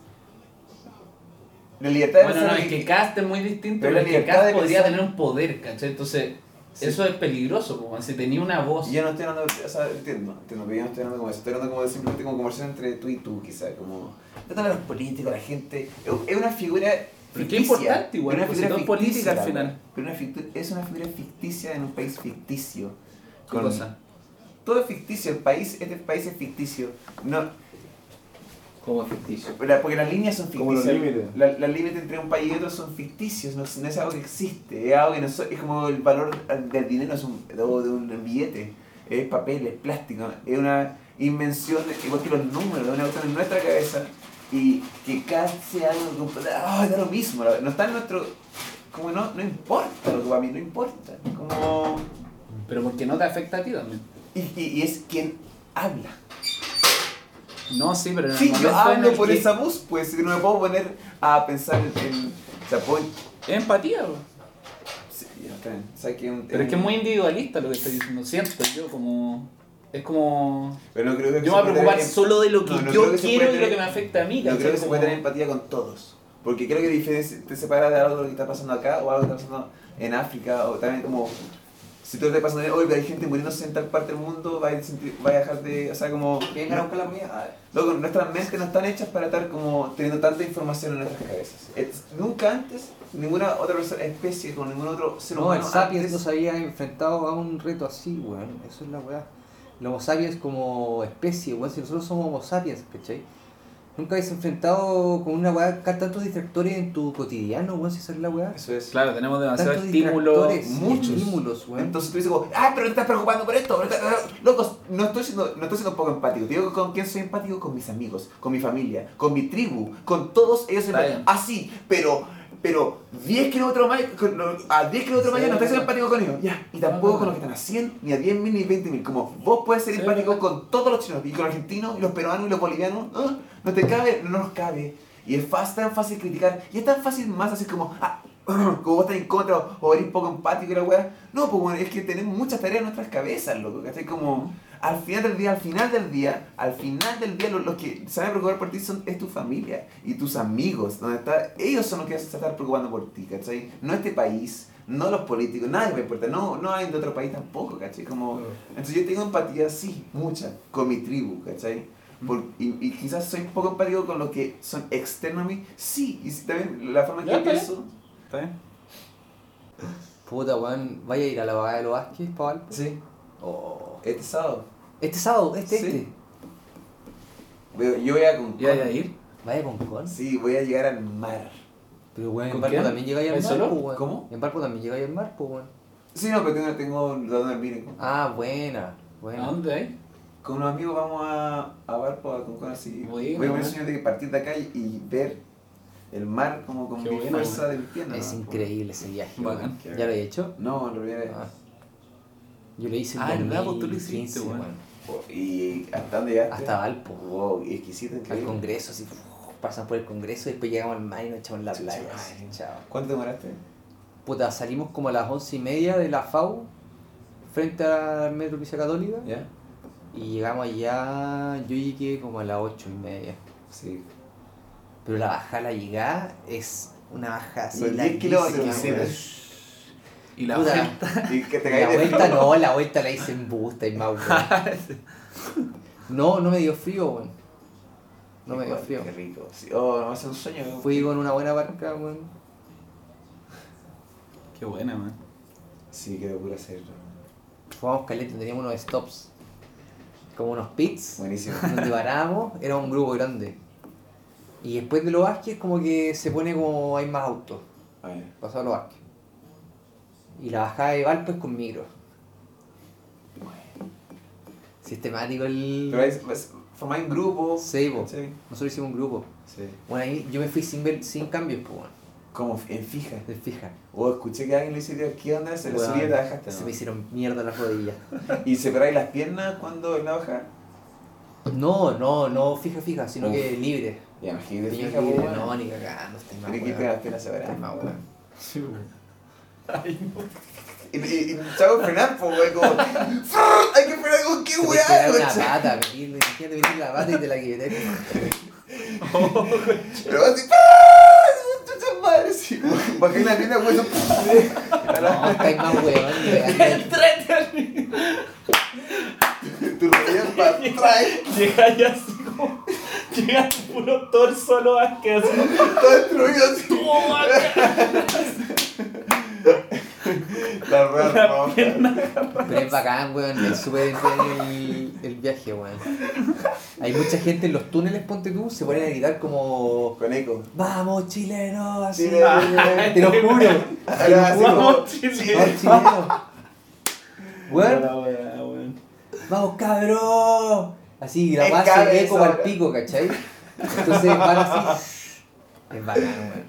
La libertad de Bueno, no, es que Cast es muy distinto, Pero pero la es que libertad Cast podría pensar- tener un poder, ¿cachai? Entonces, Sí. eso es peligroso, como si tenía una voz. Y yo no estoy hablando, o sea, entiendo, entiendo, pero yo no estoy hablando como eso, estoy hablando como de simplemente como conversación entre tú y tú, quizás, como... Tratando a los políticos, la gente, es una figura Pero qué ficticia, importante igual, es una pues, figura es política al ficticia, final. Pero una es una figura ficticia en un país ficticio. ¿Qué cosa? Todo es ficticio, el país, este país es ficticio. No, Como ficticio. porque las líneas son Como los ficticias. límites. La- Las límites entre un país y otro son ficticios, no, no es algo que existe, es algo que no so- es como el valor del dinero es un, de un billete, es papel, es plástico, es una invención, igual que los números, es una cuestión en nuestra cabeza y que casi algo que ah, da lo mismo, no está en nuestro, como no, no importa lo que para mí, no importa, como, Pero porque no te afecta a ti también. y, y, y es quien habla. No, sí, pero en el Sí, yo momento en hablo el por que- esa voz, pues, no me puedo poner a pensar en, en o sea, puedo- Es empatía. Sí, ya está bien. O sea, que un- Pero es que es muy individualista lo que estoy diciendo. Siento yo como. Es como. Pero no creo que Yo me voy a pueda preocupar tener- solo de lo que No, no yo creo que se quiero pueda y lo tener- que me afecta a mí. ¿cachai? creo que se Como- pueda tener empatía con todos. Porque creo que diferencia- te separa de algo que está pasando acá o algo que está pasando en África o también como si tú te pasando en hoy hay gente muriéndose en tal parte del mundo va a, sentir- a dejar de o sea como ¿Quieren ganar con la mía? Loco, nuestras mentes no están hechas para estar como teniendo tanta información en nuestras cabezas. Es- nunca antes ninguna otra especie con ningún otro ser No, humano el Sapiens no se había enfrentado a un reto así, weón. Eso es la weá. El Homo sapiens como especie, weón. Si nosotros somos Homo sapiens, ¿cachai? Nunca habéis enfrentado con una weá, tantos distractores en tu cotidiano, weón, si esa es la weá. Eso es. Claro, tenemos demasiados estímulos. muchos. estímulos, weón. Entonces tú dices como, ah, pero te estás preocupando por esto. Locos, no estoy siendo, no estoy siendo poco empático. Te digo con quién soy empático, con mis amigos, con mi familia, con mi tribu, con todos ellos. Así, pero, pero 10 kilómetros más, a 10 kilómetros más Sí, no estoy siendo empático con ellos. Ya, y tampoco con los que están a 100, ni a 10 mil, ni 20 mil. Como vos puedes ser Sí, empático con todos los chinos, y con los argentinos, y los peruanos, y los bolivianos. ah, no te cabe, no nos cabe. Y es tan fácil criticar, y es tan fácil más así como, ah, como vos estás en contra o, o eres poco empático y la weá. No, pues bueno, es que tenemos muchas tareas en nuestras cabezas, loco, ¿cachai? Como al final del día, al final del día, al final del día, los, los que se van a preocupar por ti son, es tu familia y tus amigos, donde está, ellos son los que se están preocupando por ti, ¿cachai? No este país, no los políticos, nadie me importa, no, no hay de otro país tampoco, ¿cachai? Como, entonces yo tengo empatía, sí, mucha, con mi tribu, ¿cachai? Por- y, y quizás soy poco empático con los que son externos a mí, sí, y también la forma en que pienso. ¿Está bien? Puta, weón. ¿Vaya a ir a la vaga de los Vázquez, Pablo? Sí, Oh. este sábado. Este sábado, este, Sí. este. Voy- Yo voy a con ¿Ya a ir? Vaya con con. Sí, voy a llegar al mar. Pero weón, en ¿Con Barco también llega ahí al ¿Vais mar, solo? po, weón. ¿Cómo? En Barco también llega ahí al mar, po, weón. Sí, no, pero tengo, tengo donde dormir. en- Ah, buena. ¿A Buena. dónde hay? con unos amigos vamos a, a Valpo a con así. Voy a bueno. el sueño de que partir de acá y, y ver el mar como con mi fuerza weón. de mis piernas. Es ¿no? increíble ese viaje. Bacán. ¿Ya lo he hecho? No, en realidad. Ah. Yo lo hice en Ah, ¿verdad? Pues tú lo 2015, hiciste, weón. weón. ¿Y hasta dónde llegaste? Hasta Valpo. Wow, exquisito, Al increíble. congreso, así, pasan por el congreso y después llegamos al mar y nos echamos en la playa. así, chao. ¿Cuánto demoraste? Puta, salimos como a las once y media de la FAU, frente al Metro Iglesia Católica, ¿Ya? y llegamos allá, yo llegué como a las ocho y media. Sí. Pero la bajada, la llegada, es una bajada así Los 10 larguísima, kilómetros. Y la Puta, vuelta. Y que te La vuelta no, la vuelta la hice en busta y más, weón. No, no me dio frío, weón. No me dio frío. Qué rico. Sí. Oh, no, es un sueño. weón. Fui con una buena barca, weón. Qué buena, man. Sí, qué locura hacerlo. Fuimos calientes, teníamos unos stops, como unos pits, Buenísimo. donde parábamos, era un grupo grande. Y después de los Vázquez, como que se pone como hay más autos, A ver. pasado los Vázquez. Y la bajada de Valpo es con micro. Sistemático el. Pero es, formáis un grupo. Sí, po. Sí. Nosotros hicimos un grupo. Sí. Bueno, ahí yo me fui sin ver, sin cambios, pues, bueno, Como en fija. te fijas. O escuché que alguien le dice, ¿qué onda? Se le Weón, subía y te bajaste. Se ¿no? me hicieron mierda las rodillas. ¿Y separáis las piernas cuando en la baja? No, no, no fija, fija, sino Uf. que libre. Fija, pues, weón. no, ni cagando, estoy más weón. Estoy más weón. Sí, weón. Y, y, y chavo frenar, pues, weón, como. Hay que frenar con qué Te weá, pegar una weón. pata, imagínate meter la pata y te la quiebres. Pero así. ¡Chucha madre! Sí, weón. Bajé la weón. No, estáis más weón. Tu rodilla para atrás. Llega ya así como. Llega puro torso a lo que así. Todo destruido así. La rueda roja. Pero es bacán, weón. Es súper entretenido el, el viaje, weón. Hay mucha gente en los túneles, ponte tú, se ponen a gritar como. Con eco. ¡Vamos, chilenos! Así. Chile, Te lo juro. Te lo juro. Vamos, Chile. ¡Vamos, weá, weón. ¡vamos, cabrón! Así, base cabeza, eco al weón. pico, ¿cachai? Entonces van así. Es bacán, weón.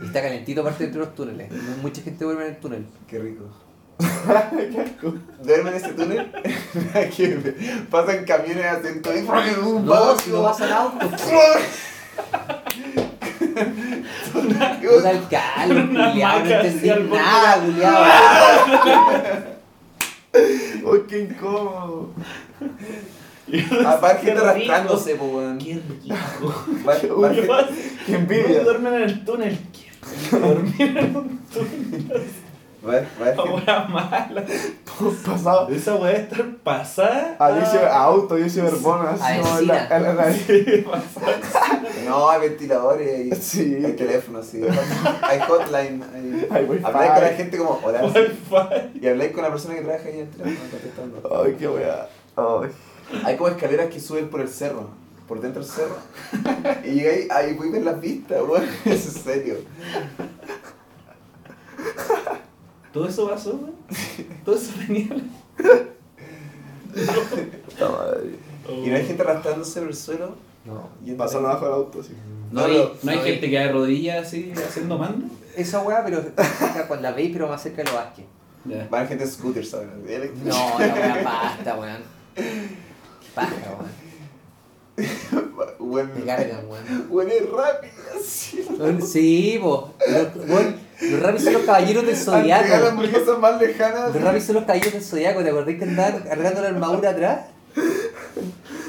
Y está calentito aparte entre los túneles. Mucha gente duerme en el túnel. Qué rico. ¿Duermen en este túnel? pasan camiones a ciento y un No, si no vas al auto. Puta el calo, Una culiao, no entendí nada, culiao. ¡Uy, qué incómodo! Aparte, gente Qué rico. arrastrándose, po, weón. Qué rico. Va- va gente- ¡Qué envidia! No duermen en el túnel. Qué rico dormir en un túnel. va- va Esa gente- weá mala. Pasado. Esa weá de estar pasada. Ah, yo hice auto, yo hice verbona, A en la, en la nariz. No, hay ventiladores y Sí. hay teléfonos, sí. Hay hotline. Hay... Hay wifi. Habláis con la gente como, hola. Wi-Fi. Y habláis con la persona que trabaja ahí en el teléfono contestando. Ay, qué wea. Ay. Hay como escaleras que suben por el cerro, por dentro del cerro. Y llegáis, ahí voy a ver las vistas, weón. Es en serio. Todo eso pasó, weón. Todo eso tenía. Y no hay gente arrastrándose por el suelo. No. yendo Pasando abajo del auto, sí. No, hay, no, no hay gente que de rodillas así haciendo mando. Esa weá, pero con la veis, pero más cerca de los Vázquez. Ya. Van gente en scooters, ¿sabes? No, la weá basta, weón. Paja, weón. Bueno, Me cargan, weón. bueno, es rápido, así. Weón, Sí, po. Los, weón, los rapis son los caballeros del las zodiaco. hamburguesas más lejanas. Los rapis son los caballeros del zodiaco. ¿Te acordás que andaban cargando la armadura atrás?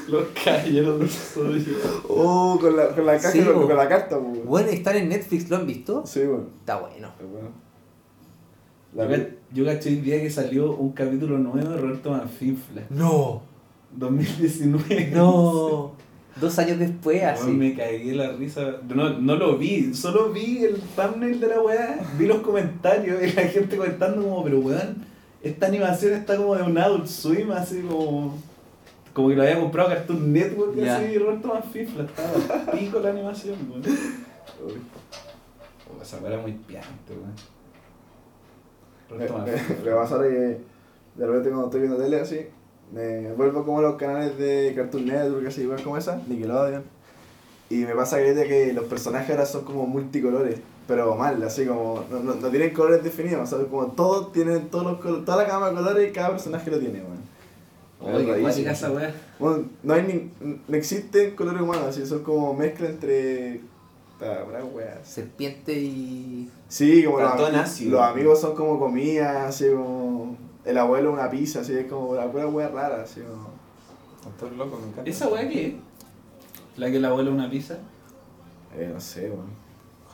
Los caballeros del zodiaco. Oh, con la, con la caja, Sí, con, bo. con la carta, weón. Bueno, están en Netflix, ¿lo han visto? Sí, weón. Está bueno. Es bueno. Yo, La yo caché el día que salió un capítulo nuevo de Roberto Manfinfla. No, 2019. no. Dos años después, así. me cagué la risa. No, no lo vi, solo vi el thumbnail de la weá, vi los comentarios y la gente comentando como, pero weón, esta animación está como de un Adult Swim, así como. Como que lo había comprado Cartoon Network, Ya. así, Roberto Manfinfla, estaba pico la animación, weón. Uy. Esa weá era muy piante, weón. Roberto me, Manfinfla. me pasa ahora que de repente cuando estoy viendo tele así, Me vuelvo como los canales de Cartoon Network, así igual como esa, Nickelodeon. Y me pasa que, los personajes ahora son como multicolores, pero mal, así como, no, no, no tienen colores definidos, ¿sabes? Como todos tienen todos los colores, toda la gama de colores y cada personaje lo tiene, weón. Oye, esa weá. Bueno, no hay ni, no existen colores humanos, así son como mezcla entre. wea. Serpiente y. Sí, como los, los amigos son como comida, así como. El abuelo una pizza, así es como la pura wea rara, así como. Están todos locos, me encanta. ¿Esa weá qué es? ¿La que la abuela una pizza? Eh, no sé, weón.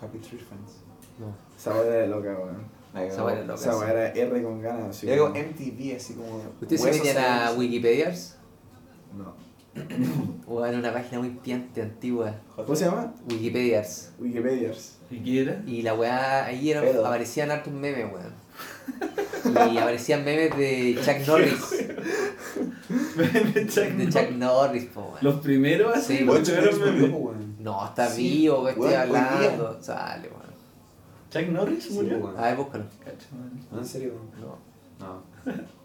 Happy Tree Friends. No. Esa wea era loca, weón. Esa weá era loca. Esa wea era R con ganas, así. Era como como- MTV, así como. ¿Ustedes se metían a. Wikipedias? No. O en una página muy piante, antigua. ¿Cómo se llama? Wikipedias. Wikipedias. ¿Y qué era? Y la weá, ahí era- aparecían hartos memes, weón. Y aparecían memes de Chuck Norris. De Chuck Norris, po, weón. Los primeros así, Sí, los primeros memes. No, está Sí, vivo, que estoy hablando. Sale, weón. ¿Chuck Norris Sí, murió? weón. A ver, búscalo. ¿No, en serio? No. No.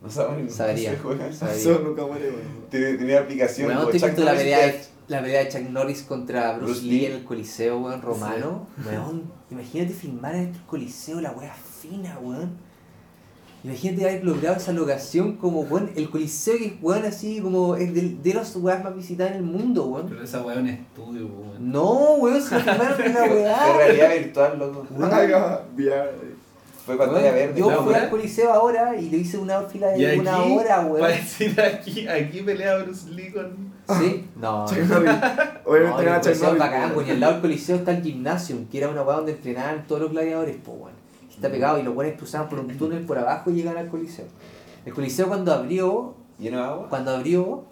No sabemos. Sabría. No. Sabría. Eso nunca muere, weón. Tenía, tenía aplicación. Como ¿te visto la Norris pelea, de, la pelea de Chuck Norris contra Bruce, Bruce Lee Lee. en el Coliseo, weón, romano? Weón, imagínate filmar en el Coliseo, la weá fina, weón. Imagínate haber logrado esa locación como, weón, el Coliseo que es, weón, así como es de, de los weas más visitadas en el mundo, weón. Pero esa weá es un estudio, weón. No, weón, se lo filmaron en la weá. realidad virtual, loco. Weón. Fue pantalla verde. Yo fui al Coliseo ahora y le hice una fila Y de aquí, una hora, para weón. decir aquí, aquí pelea Bruce Lee con... ¿Sí? No. Norris. Obviamente no, gana el Chuck Coliseo es Norris. bacán, weón. y al lado del Coliseo está el Gymnasium, que era una weá donde entrenaban todos los gladiadores, pues, weón. Está pegado y los weones cruzaban por un túnel por abajo y llegan al Coliseo. El Coliseo cuando abrió, ¿Lleno de agua? cuando abrió,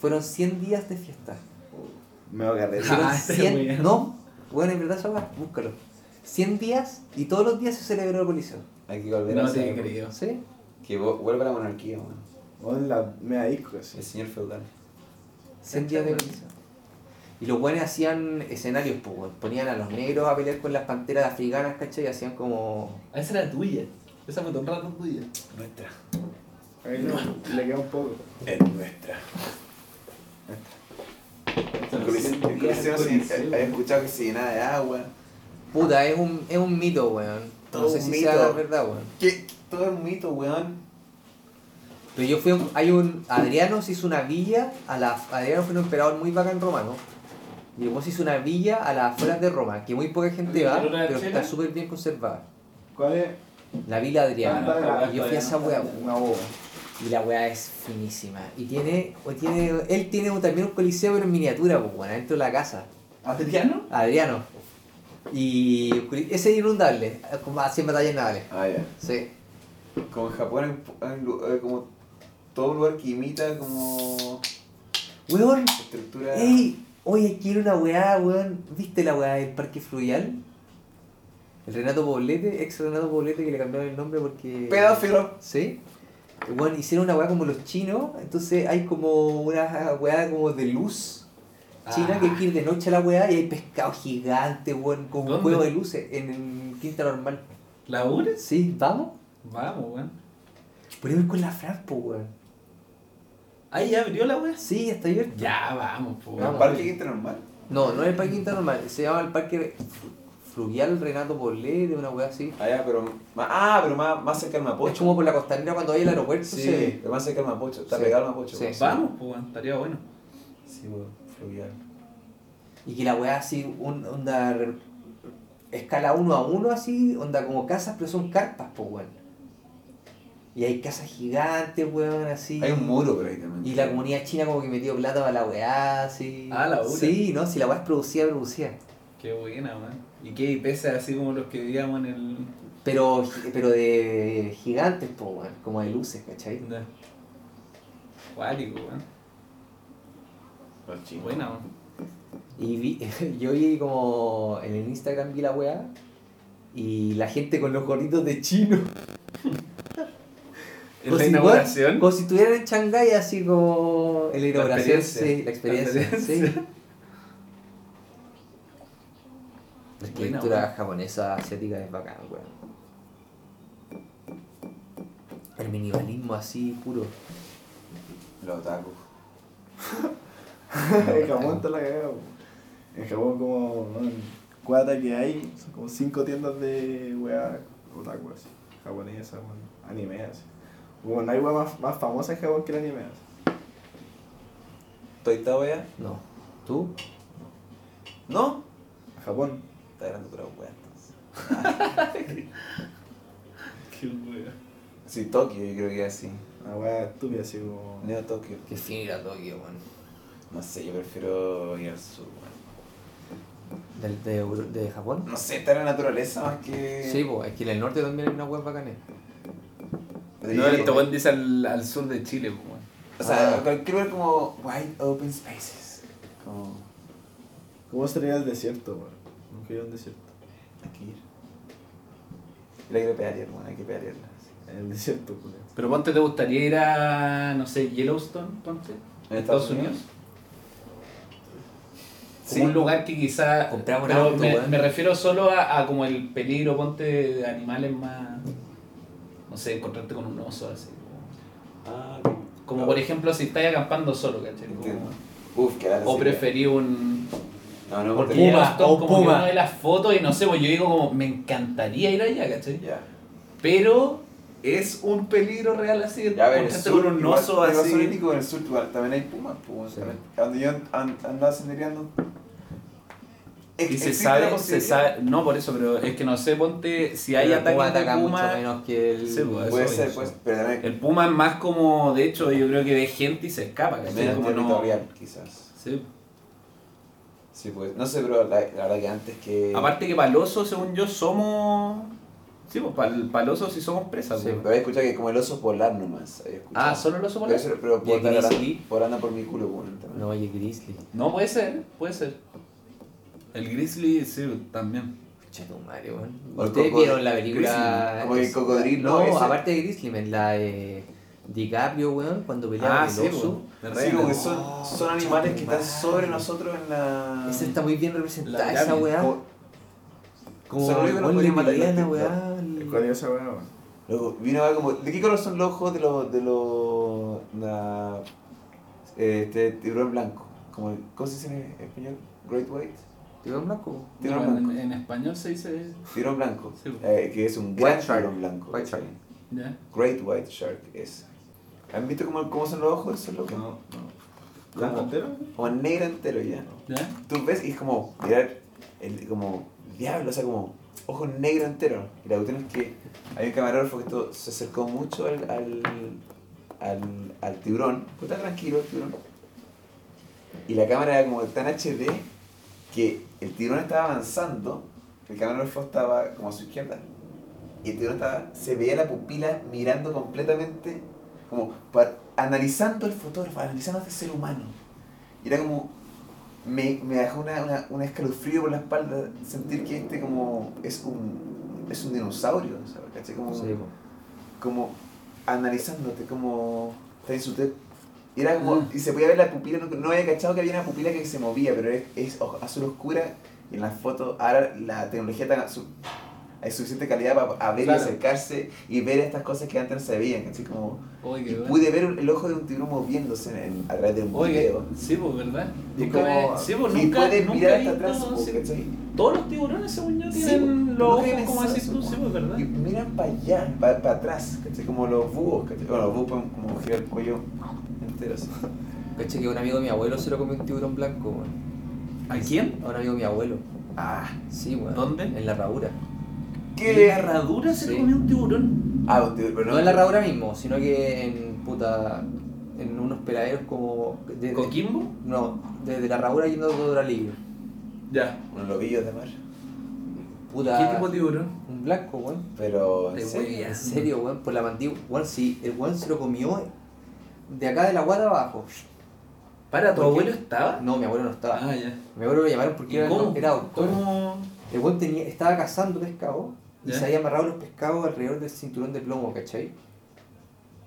fueron 100 días de fiesta. Me voy a agarrar. Ah, Fueron este 100 no, bueno, en verdad weá, búscalo. 100 días y todos los días se celebró el Coliseo. Hay que volver a No te hacer. creo. ¿Sí? Que vu- vuelva la monarquía, weón. Weón, la mea disco, así. El señor feudal. 100 días de Coliseo. Y los buenos hacían escenarios, pues. Ponían a los negros a pelear con las panteras africanas, ¿cachai? Y hacían como Ah, esa era tuya. Esa fue un rato tuya. Nuestra. Ahí no, le queda un poco. Es nuestra. Se- había escuchado que se llenaba de agua. Puta, es un, es un mito, weón. Todo no sé si mito. sea la verdad, weón. ¿Qué? Todo es un mito, weón. Pero yo fui, a un- hay un, Adriano se hizo una villa, a la, Adriano fue un emperador muy bacán romano. Y luego se hizo una villa a las afueras de Roma, que muy poca gente va, ¿Pero está súper bien conservada. ¿Cuál es? La Villa Adriano. Ah, y yo fui a esa weá. Una boba. Y la weá es finísima. Y tiene, o tiene, él tiene un- también un coliseo, pero en miniatura, pues, weón, adentro de la casa. ¿Adriano? Adriano. Y ese es inundable, como 100 batallas navales. Ah, ya. Sí. Como en Japón lu- eh, como todo lugar que imita como Weón, estructura. ey, oye, quiero una weá, weón. ¿Viste la weá del parque fluvial? El Renato Poblete, ex Renato Poblete que le cambiaron el nombre porque. Pedófilo. ¿Sí? Bueno, hicieron una weá como los chinos, entonces hay como una weá como de luz china Ah. que hay que ir de noche a la weá y hay pescado gigante, weón, con un juego de luces en el Quinta Normal. ¿La URES? Sí, vamos. Vamos, weón. Podemos ir con la Fran, weón. Ahí ya abrió la weá. Sí, está abierto. Ya, vamos, po. ¿Un Vamos. parque quinta normal? No, no es el parque Quinta Normal, se llama el parque fluvial Renato Poblete, una weá así. Ah, ya, pero. Ah, pero más, más cerca del Mapocho. Es como por la costanera cuando hay el aeropuerto. Sí, se pero más cerca del Mapocho. Está Sí. pegado al Mapocho. Sí. Vamos, po, weón. Estaría bueno. Sí, weón. Fluvial. Y que la weá así, un, onda. escala uno a uno así, onda como casas, pero son carpas, po, weón. Y hay casas gigantes, weón, así. Hay un muro por ahí también. Y la comunidad china como que metió plata para la weá, así. Ah, la una. Sí, no, si la weá es producida, producida. Qué buena, weón. Y qué IPs así como los que vivíamos en el. Pero, pero de gigantes, po, weón, como de luces, ¿cachai? Da. Cuático, weón. Los chinos. Buena, weón. Y vi, yo vi como en el Instagram vi la weá y la gente con los gorritos de chino. ¿En Como la si, inauguración? Como si estuvieran en Shanghái así como en la inauguración, sí, la experiencia, La sí. experiencia. La arquitectura japonesa, asiática es bacán, weón. El minimalismo así puro. Los otaku. en Japón está la cagada. En Japón como cuata que hay, son como cinco tiendas de weá otaku así. Japonesa, weón. Anime así. Como no hay weá más, más famosa en Japón que el anime así. ¿Tú ahí estás, wea? No. ¿Tú? ¿No? En Japón. Está grande otra wea entonces. Qué wea. Sí, Tokio, yo creo que es así. Una weá estúpida así como. Neo Tokio. Que sí, ir a Tokio, weón. No sé, yo prefiero ir al sur, weón. ¿Del- de, de Japón? No sé, está en la naturaleza más que. Sí, pues, aquí en el norte también hay una web bacana. No, el Tobón dice al, al sur de Chile, pues, weón. O sea, Ah. cualquier lugar como wide open spaces. Como. ¿Cómo sería el desierto, weón? Nunca he ido a un desierto. Hay que ir. Y la quiero pelear, weón, hay que pelearla. En el desierto, culero. Pero ponte, ¿te gustaría ir a, no sé, Yellowstone, ponte? ¿En Estados Estados Unidos? Un lugar que quizá... Compramos un pero auto, me, weón. me refiero solo a, a como el peligro, ponte, de animales más... Sé, encontrarte con un oso así. Ah, Como por ejemplo si estás acampando solo, o preferí un... No, no, Porque porque. Puma, o como que Puma. uno ve las fotos y no sé, pues yo digo como, me encantaría ir allá, ¿cachai? Ya. Pero es un peligro real así, Ya, a ver, el encontrarte sur, con un oso igual así. en el sur también hay pumas, pues, Sí. también. Cuando yo an- andaba sendereando. Y se sabe, se sabe, no por eso, pero es que no sé, ponte, si hay Pero el puma ataques de ataca mucho puma, menos que el... Sí, pues, Puede eso, ser, pues, pero también. el puma es más como, de hecho, yo creo que ve gente y se escapa, ¿cachai? menos Como no- quizás. Sí. Sí, pues. No sé, pero la, la verdad que antes que. Aparte que para el oso, según yo, somos... Sí, pues para el, para el oso sí somos presas, Sí, pues. Pero había escuchado que como el oso polar nomás. Ah, ¿solo el oso Pero, polar? pero ¿Y por, andar, por andar por mi culo, pues, también. No, oye, Grizzly. No, puede ser, puede ser. El grizzly, sí, también. Che, tu madre, weón. O el ¿Ustedes vieron la película? Como el cocodrilo No, ese. aparte de Grizzly, man, la de DiCaprio, weón, cuando peleaba Ah, con sí, el oso. Sí, como que son, Oh, son animales que están sobre nosotros en la. Esa está muy bien representada, esa weá. Como- la ¿no? weá. ¿Cuál es esa weá? Luego, vino a como. ¿De qué color son los ojos de los. de los. la- este tiburón blanco? Como, el- ¿Cómo se dice en español? Great White. ¿Tiburón blanco? Tiburón No, blanco. en, en español se dice... Tiburón blanco. Sí. Eh, que es un shark. tiburón blanco. White shark. ¿Ya? Great White Shark es. ¿Han visto cómo, cómo son los ojos de esos locos? No, no. ¿Blanco entero? Como negro entero ya. ¿Ya? Tú ves y es como mirar el, como diablo, o sea, como ojos negro entero. Y la cuestión es que hay un camarógrafo que esto se acercó mucho al, al, al, al tiburón, pues está tranquilo el tiburón. Y la cámara era como tan HD que el tiburón estaba avanzando, el camarógrafo estaba como a su izquierda. Y el tiburón estaba, se veía la pupila mirando completamente, como para, analizando el fotógrafo, analizando a este ser humano. Y era como, me, me dejó una, una, un escalofrío por la espalda sentir que este como es un, es un dinosaurio, ¿sabes? Como, Sí, como analizándote, como está en su te- y era como, Mm. y se podía ver la pupila, no, no había cachado que había una pupila que se movía, pero es, es azul oscura y en las fotos ahora la tecnología está su- hay suficiente calidad para ver Claro. y acercarse y ver estas cosas que antes no se veían, así como Oye, y bueno. pude ver el ojo de un tiburón moviéndose en, en- a través de un Oye, video. sí, pues, ¿verdad? Y Nunca como- me- sí, pues, y nunca, puedes nunca mirar hasta atrás, po, sí. Todos los tiburones, según yo, Sí, tienen po, los nunca ojos como así eso, tú, po. sí, pues, ¿verdad? Y miran para allá, para atrás, ¿cachai? Como los búhos, ¿cachai? Bueno, los búhos pueden como girar el cuello entero así. Caché que un amigo de mi abuelo se lo comió un tiburón blanco, weón. ¿A quién? A un amigo de mi abuelo. Ah, Sí, weón. ¿Dónde? En la herradura. ¿En la herradura se Sí. comió un tiburón? Ah, un tiburón, pero No en la herradura mismo, sino que en puta. en unos peladeros como. de- de- ¿Coquimbo? no, desde la herradura yendo a Doralillo. Ya. Unos lobillos de mar. Puta. ¿Qué tipo de tiburón? Un blanco, weón. Pero, en serio. En serio, weón, por la mandíbula. Weón, sí, el weón se lo comió de acá de la guata abajo. ¿Para, tu abuelo estaba? No, mi abuelo no estaba. Ah, ya. Mi abuelo lo llamaron porque ¿Y era, cómo? era doctor. ¿Cómo? El weón tenía, estaba cazando pescado y Ya. se había amarrado los pescados alrededor del cinturón de plomo, ¿cachai?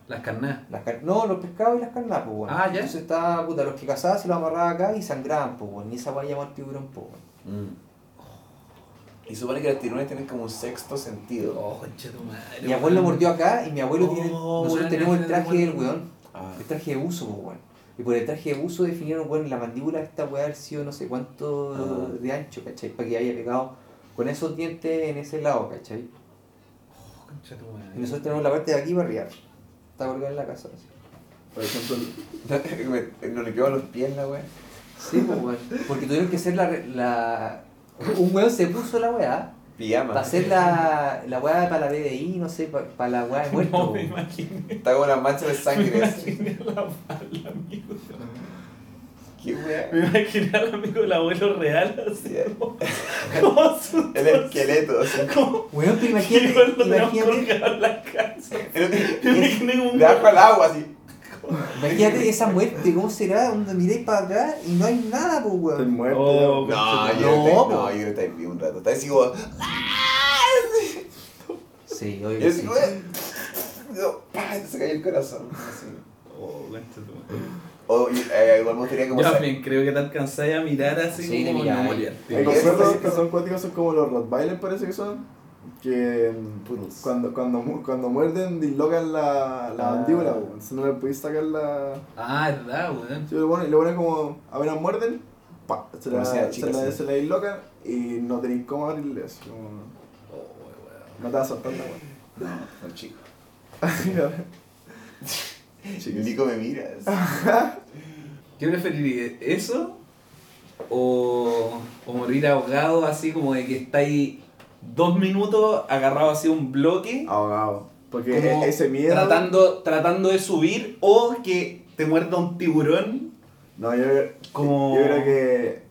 Las carnadas. Las car- no, los pescados y las carnadas, pues, weón. Ah, ya. Entonces estaba, puta, los que cazaba se los amarraba acá y sangraban, pues, weón. Y esa weá llamó al tiburón, pues, weón. Mm. Y supone que los tiburones tienen como un sexto sentido. Oh, concha tu madre. Mi abuelo mordió acá y mi abuelo tiene. Oh, Nosotros tenemos el traje del weón. Ah. El traje de buzo, pues, weón. Y por el traje de buzo definieron, weón, la mandíbula de esta weá haber sido no sé cuánto Ah. de ancho, ¿cachai? Para que haya pegado con esos dientes en ese lado, ¿cachai? Tu madre. Y nosotros tenemos la parte de aquí para arriar. Está colgada en la casa. así. Por ejemplo, Nos limpiamos los pies la wea. Sí, pues, weón. Porque tuvieron que hacer la, re- la... Un weón se puso la weá Pijama. para hacer la, la weá para la BDI, no sé, para, para la weá de muerto. No me imaginé. Está con una mancha de Me sangre. así. imaginé a la bala, amigo. Qué wea. Me imaginé al amigo del abuelo real así. Sí. como- Como su. El esqueleto, así. Como. Weón, pero que imagínate, igual lo imagínate, la casa. Me imaginé como un. abajo al agua, así. Imagínate esa muerte, ¿cómo será? Donde miréis para atrás y no hay nada, pues, estoy weón. muerto. Oh. No, No, yo no, po. no, yo no estoy vivo un rato. Está así como. Sí, obvio Y que así, sí. No, se cayó el corazón. así. Oh. O eh, igual me gustaría como. Yo también creo que te alcanzáis a mirar así Sí, como no morir. Conceptos sí. que son cuáticos, son como los Rottweiler, parece que son. Que cuando, cuando, mu- cuando muerden, dislocan la, la Ah. mandíbula, weón. Entonces no le podéis sacar la. Ah, es verdad, weón. Sí, le ponen, le ponen como. Apenas muerden, pa, se, la, se, la, se la dislocan y no tenéis cómo abrirle eso. Como, Oh, weón. no te vas a soltar la weón. No, no, chico. Chiquis. Nico me mira. ¿Qué preferirías? ¿Eso? O, o morir ahogado así como de que estáis dos minutos agarrado así un bloque Ahogado. Porque como e- ese miedo. tratando, tratando de subir o que te muerda un tiburón No, yo, como... yo creo que.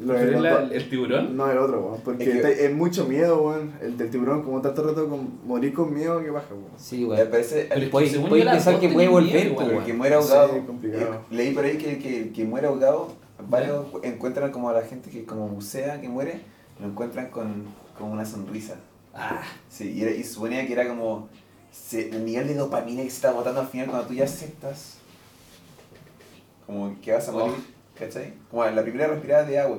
Lo de ¿Prefieres los la- el tiburón? No, el otro, weón. Porque Es que- es mucho miedo, weón. El del tiburón, como tanto rato con morir con miedo, que baja, weón. Sí, Me weón. parece. Pero es Puedes- pensar que puede volver, el weón. que muere ahogado. Sí, complicado. eh, leí por ahí que el que, el que muere ahogado, varios encuentran como a la gente que como bucea, que muere, lo encuentran con, con una sonrisa. Ah, Sí, y, era- y suponía que era como se- el nivel de dopamina que se está botando al final cuando tú ya aceptas como que vas a morir, ¿cachai? Como la primera respirada de agua,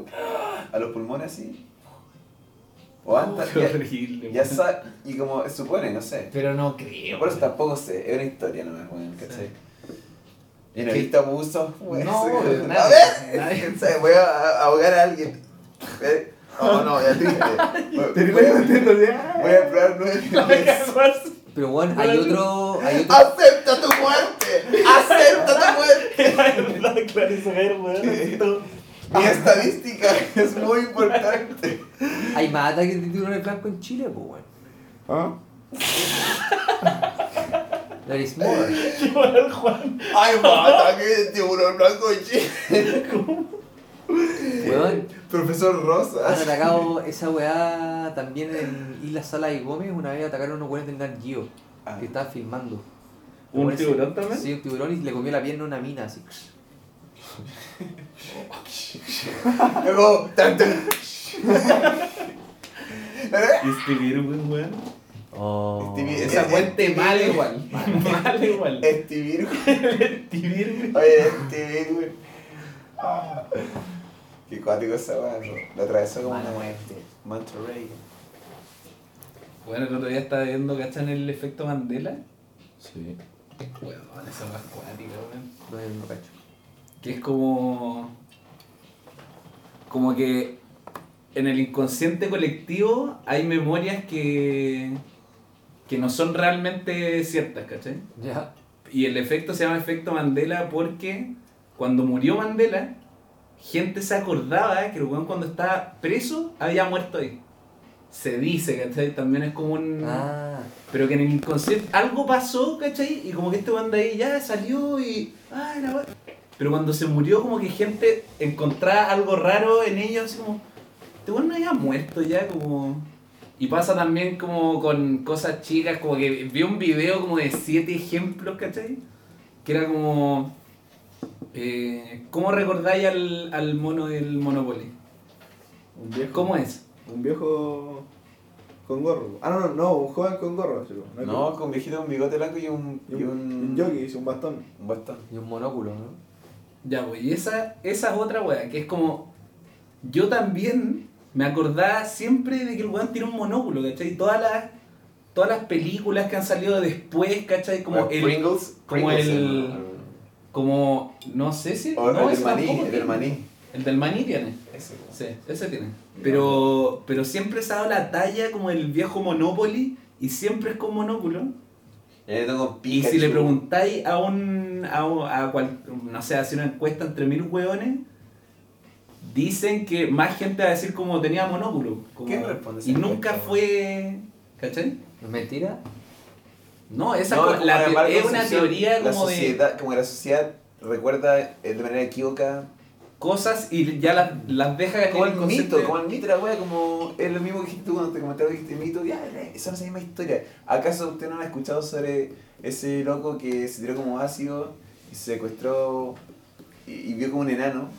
a los pulmones así. O antes, qué ya, horrible. ya sa- y como supone, no sé. Pero no creo. Por eso tampoco sé, es una historia nomás, weón, ¿cachai? Y no he visto abusos. No, sí, weón, a nadie, ver, nadie. ¿cachai? voy a ahogar a alguien. Oh, no, ya Te ya. Voy a explorar nueve. Pero bueno, hay otro, hay otro, ¡Acepta tu muerte! ¡Acepta tu muerte! claro. Mi estadística es muy importante. hay más ataques de tiburones blancos en Chile, pues weón. ¿Ah? There is more. Igual, Juan. ¡Ay, mata! ¡Que tiburón blanco de Chile! Weón, Profesor han Rosa. atacado esa weá también en Isla Sala y Gómez. Una vez atacaron a unos weones del Nat Geo Ah. que estaban filmando. ¿Un tiburón también? Sí, un tiburón y le comió la pierna a una mina así. Luego, tanto. Stevie Irwin, weón. Oh. Stevie- Esa fuente mal igual. Mal igual. Este. Stevie Irwin. Oye, este virgo. Qué cuático esa weá. La atravesó como una muerte. Monterrey. Bueno, el otro día estaba viendo, ¿cachan el efecto Mandela? Sí. Weón, esa weá es cuática, weón. No, no cacho. Que es como. Como que en el inconsciente colectivo hay memorias que. que no son realmente ciertas, ¿cachai? Ya. Y el efecto se llama efecto Mandela porque cuando murió Mandela, gente se acordaba que el weón cuando estaba preso había muerto ahí. Se dice, ¿cachai? También es como un... Ah. Pero que en el inconsciente algo pasó, ¿cachai? Y como que este weón de ahí ya salió y... Ay, la weá. Pero cuando se murió como que gente encontraba algo raro en ellos, así como... Este weón no había muerto ya, como... Y pasa también como con cosas chicas, como que vi un video como de siete ejemplos, ¿cachai? Que era como... Eh, ¿Cómo recordáis al, al mono del Monopoly? Un viejo. ¿Cómo es? Un viejo con gorro. Ah, no, no, no, un joven con gorro. chico. hay No, como- con un viejito, un bigote blanco y un. Y un, un. un jockey, un bastón. Un bastón. Y un monóculo, ¿no? Ya, pues, y esa, esa es otra wea, que es como. Yo también me acordaba siempre de que el weón tiene un monóculo, ¿cachai? Todas las. todas las películas que han salido después, ¿cachai? Como Bueno, el. Pringles. como Pringles, el- ¿no? Como. No sé si. O no, el del maní, el del maní. El del maní tiene. Ese. Sí, ese tiene. Pero, pero siempre se ha dado la talla como el viejo Monopoly y siempre es con monóculo. Y si le preguntáis a un. a, un- a cual, no sé, hacer una encuesta entre mil hueones, dicen que más gente va a decir como tenía monóculo. como- ¿Quién responde Y nunca fue. ¿Cachai? ¿No es mentira? No, esa No, como la la es una teoría la como de Como que la sociedad recuerda eh, de manera equívoca. cosas y ya las, las deja Como el mito, de- como el mito la wea, como es lo mismo que dijiste tú cuando te comentaron dijiste mito, ya, esa misma historia. ¿Acaso usted no ha escuchado sobre ese loco que se tiró como ácido y se secuestró y, y vio como un enano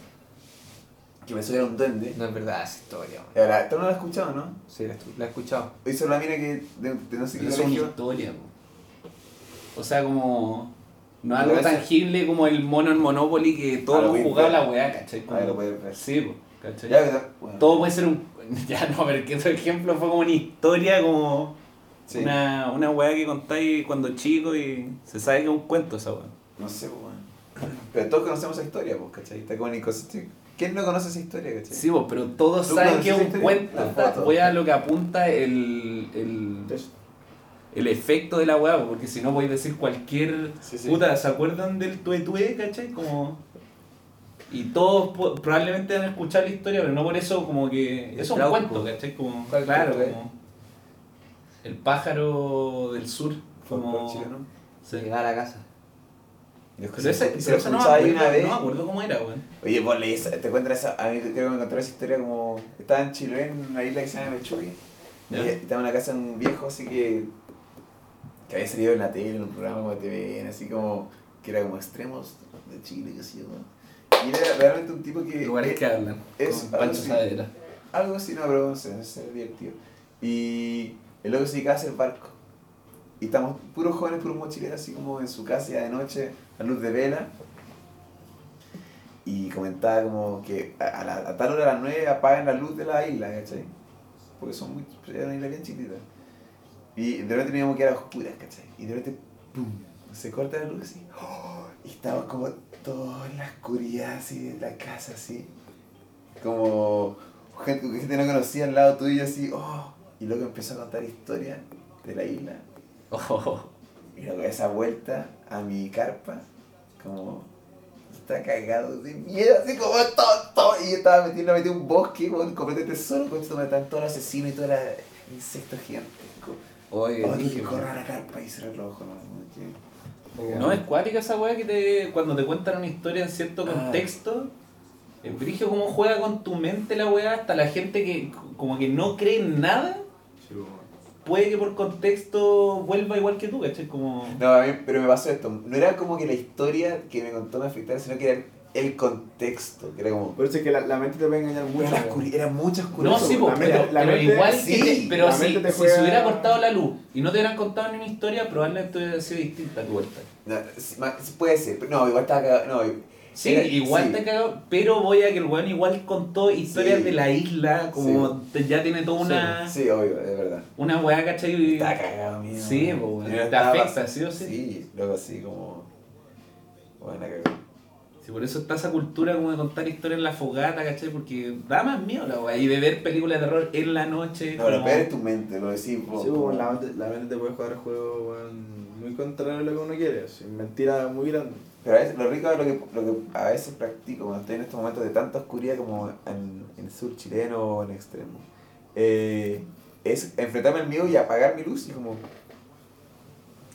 que pensó que era un duende? No es verdad esa historia. man. Ahora, ¿tú no lo has escuchado, no? Sí, la, la he escuchado. Hizo la mina que de, de no sé qué es una historia. O sea, como. No algo tangible como el mono en Monopoly que Ah, todos lo voy a jugaba la weá, ¿cachai? Como- Ah, lo puedes ver. Sí, po, ¿cachai? Ya. Bueno. Todo puede ser un. Ya no, pero que ese ejemplo fue como una historia, como. Sí. Una, una weá que contáis cuando chico y se sabe que es un cuento esa weá. No sé, pues, weón. Pero todos conocemos esa historia, pues, ¿cachai? Está como. ¿Quién no conoce esa historia, cachai? Sí, po, pero todos ¿Tú saben que es un historia? cuento. La foto. weá lo que apunta el. el el efecto de la weá, po, porque si no podéis decir cualquier Sí, sí. puta, ¿se acuerdan del tue tue, cachai? Como y todos po- probablemente han escuchado la historia, pero no por eso como que es un Trauco. cuento, ¿cachai? Como ¿Cuál claro, tue? como el pájaro del sur, como chileno. sí. Llegar a casa. Yo Pero ese, se pero eso no me acuerdo, una vez. no me acuerdo cómo era, weón. Oye, vos leí esa- te cuentan esa. A mí creo que me encontré esa historia como. Estaba en Chile, en una isla que se llama Mechuy. Y estaba en una casa de un viejo así que. Que había salido en la tele, en un programa como TV, así como. que era como extremos de Chile, qué sé yo. Y era realmente un tipo que. Lugares eh, que hablan, es con Pancho. Saavedra. Algo así, no, pero no sé, sé, divertido. Y el loco se dedicaba a hacer barco. Y estamos puros jóvenes, puros mochileros, así como en su casa ya de noche, a luz de vela. Y comentaba como que a, la- a tal hora a las 9 apagan la luz de la isla, ¿cachai? Porque son muy, era una isla bien chiquita. Y de repente teníamos que ir a oscuras, ¿cachai? Y de repente, ¡pum! Se corta la luz así. ¡oh! Y estaba como todo en la oscuridad así de la casa, así. Como gente que gente no conocía al lado tuyo, así, ¡oh! Y luego empezó a contar historias de la isla. Oh, Y luego esa vuelta a mi carpa, como está cagado de miedo, así como todo, todo. Y yo estaba metido, metí en un bosque, weón, completamente solo, con esto me estaban todos los asesinos y todos los insectos gigantes. Oye, Oh, dije, que weón. corra la carpa y cerrar los ojos, ¿no? No, es cuática esa weá que te, cuando te cuentan una historia en cierto Ah. contexto, es brigio cómo juega con tu mente la weá, hasta la gente que como que no cree en nada, puede que por contexto vuelva igual que tú, ¿cachai? Como... No, a mí, pero me pasó esto. No era como que la historia que me contó me afectara, sino que era el contexto. Que era como. Por eso es que la, la mente te puede engañar mucho. Era, oscuri- era mucha No, oscuridad. sí, la mente- pero, la pero mente- igual que sí, te- pero la si, mente te si se hubiera cortado la luz y no te hubieran contado ni una historia, probablemente hubiera sido distinta tu vuelta. No, puede ser, pero no, igual estaba cagado. No, Sí, era- igual sí. te cagó, pero voy a que el weón igual contó historias Sí. de la isla, como te- ya tiene toda una, Sí, obvio, es verdad. una weá, ¿cachai? Está cagado, mío. Sí. Yo Te estaba- afecta, ¿sí o sí? Sí, luego así como. Bueno, cagado. Sí, por eso está esa cultura como de contar historias en la fogata, ¿cachai? Porque da más miedo la weá. Y de ver películas de terror en la noche. No, pero como- peor es tu mente, lo decís vos. Sí, como- weón, la, mente, la mente te puede jugar juegos muy contrario a lo que uno quiere. Sin mentira muy grande. Pero a veces, lo rico es lo que, lo que a veces practico cuando estoy en estos momentos de tanta oscuridad como en, en el sur chileno o en extremo. eh, es enfrentarme al miedo y apagar mi luz y como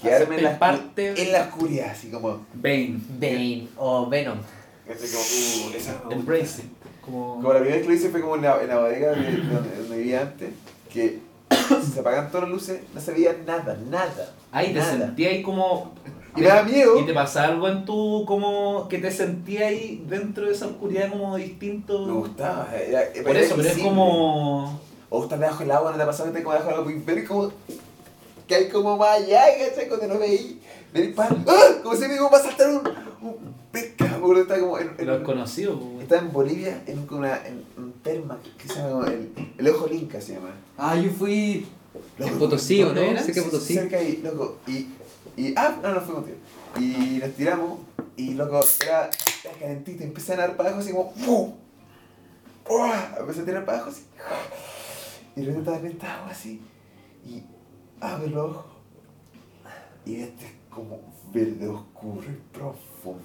quedarme en la, parte- en la oscuridad, así como, Bane. Bane o Venom. así como, uh, esa. Embrace. Como... Como la primera vez que lo hice fue como en la, en la bodega de, de donde, donde vivía antes, que se apagan todas las luces, no se veía nada, nada. Ay, te sentía ahí como... Y me da miedo. ¿Y te pasaba algo en tu, como, que te sentía ahí dentro de esa oscuridad como distinto? Me gustaba. Era, era Por eso, pero es como... O estar debajo del agua, no te ha pasado que te como debajo del agua y ver como que hay como más allá, ¿cachai? Cuando no veí, ver pan, ¡ah! como si me iba a saltar un, un pescado, porque está como en, en- Los conocidos, po, está en Bolivia en, una, en un terma que se llama como el, el ojo linca se llama. Ah, yo fui En Potosí, ¿o no? ¿Dónde era? Sé que Potosí. Cerca ahí, loco. Y, y, ah, no, no fue contigo. Y nos tiramos, y loco, era, era calentito, empecé a nadar para abajo así como, ¡pum! ¡Uah! Empecé a tirar para abajo así. Y de repente estaba en esta agua así, y abro los ojos, y este es como verde oscuro y profundo.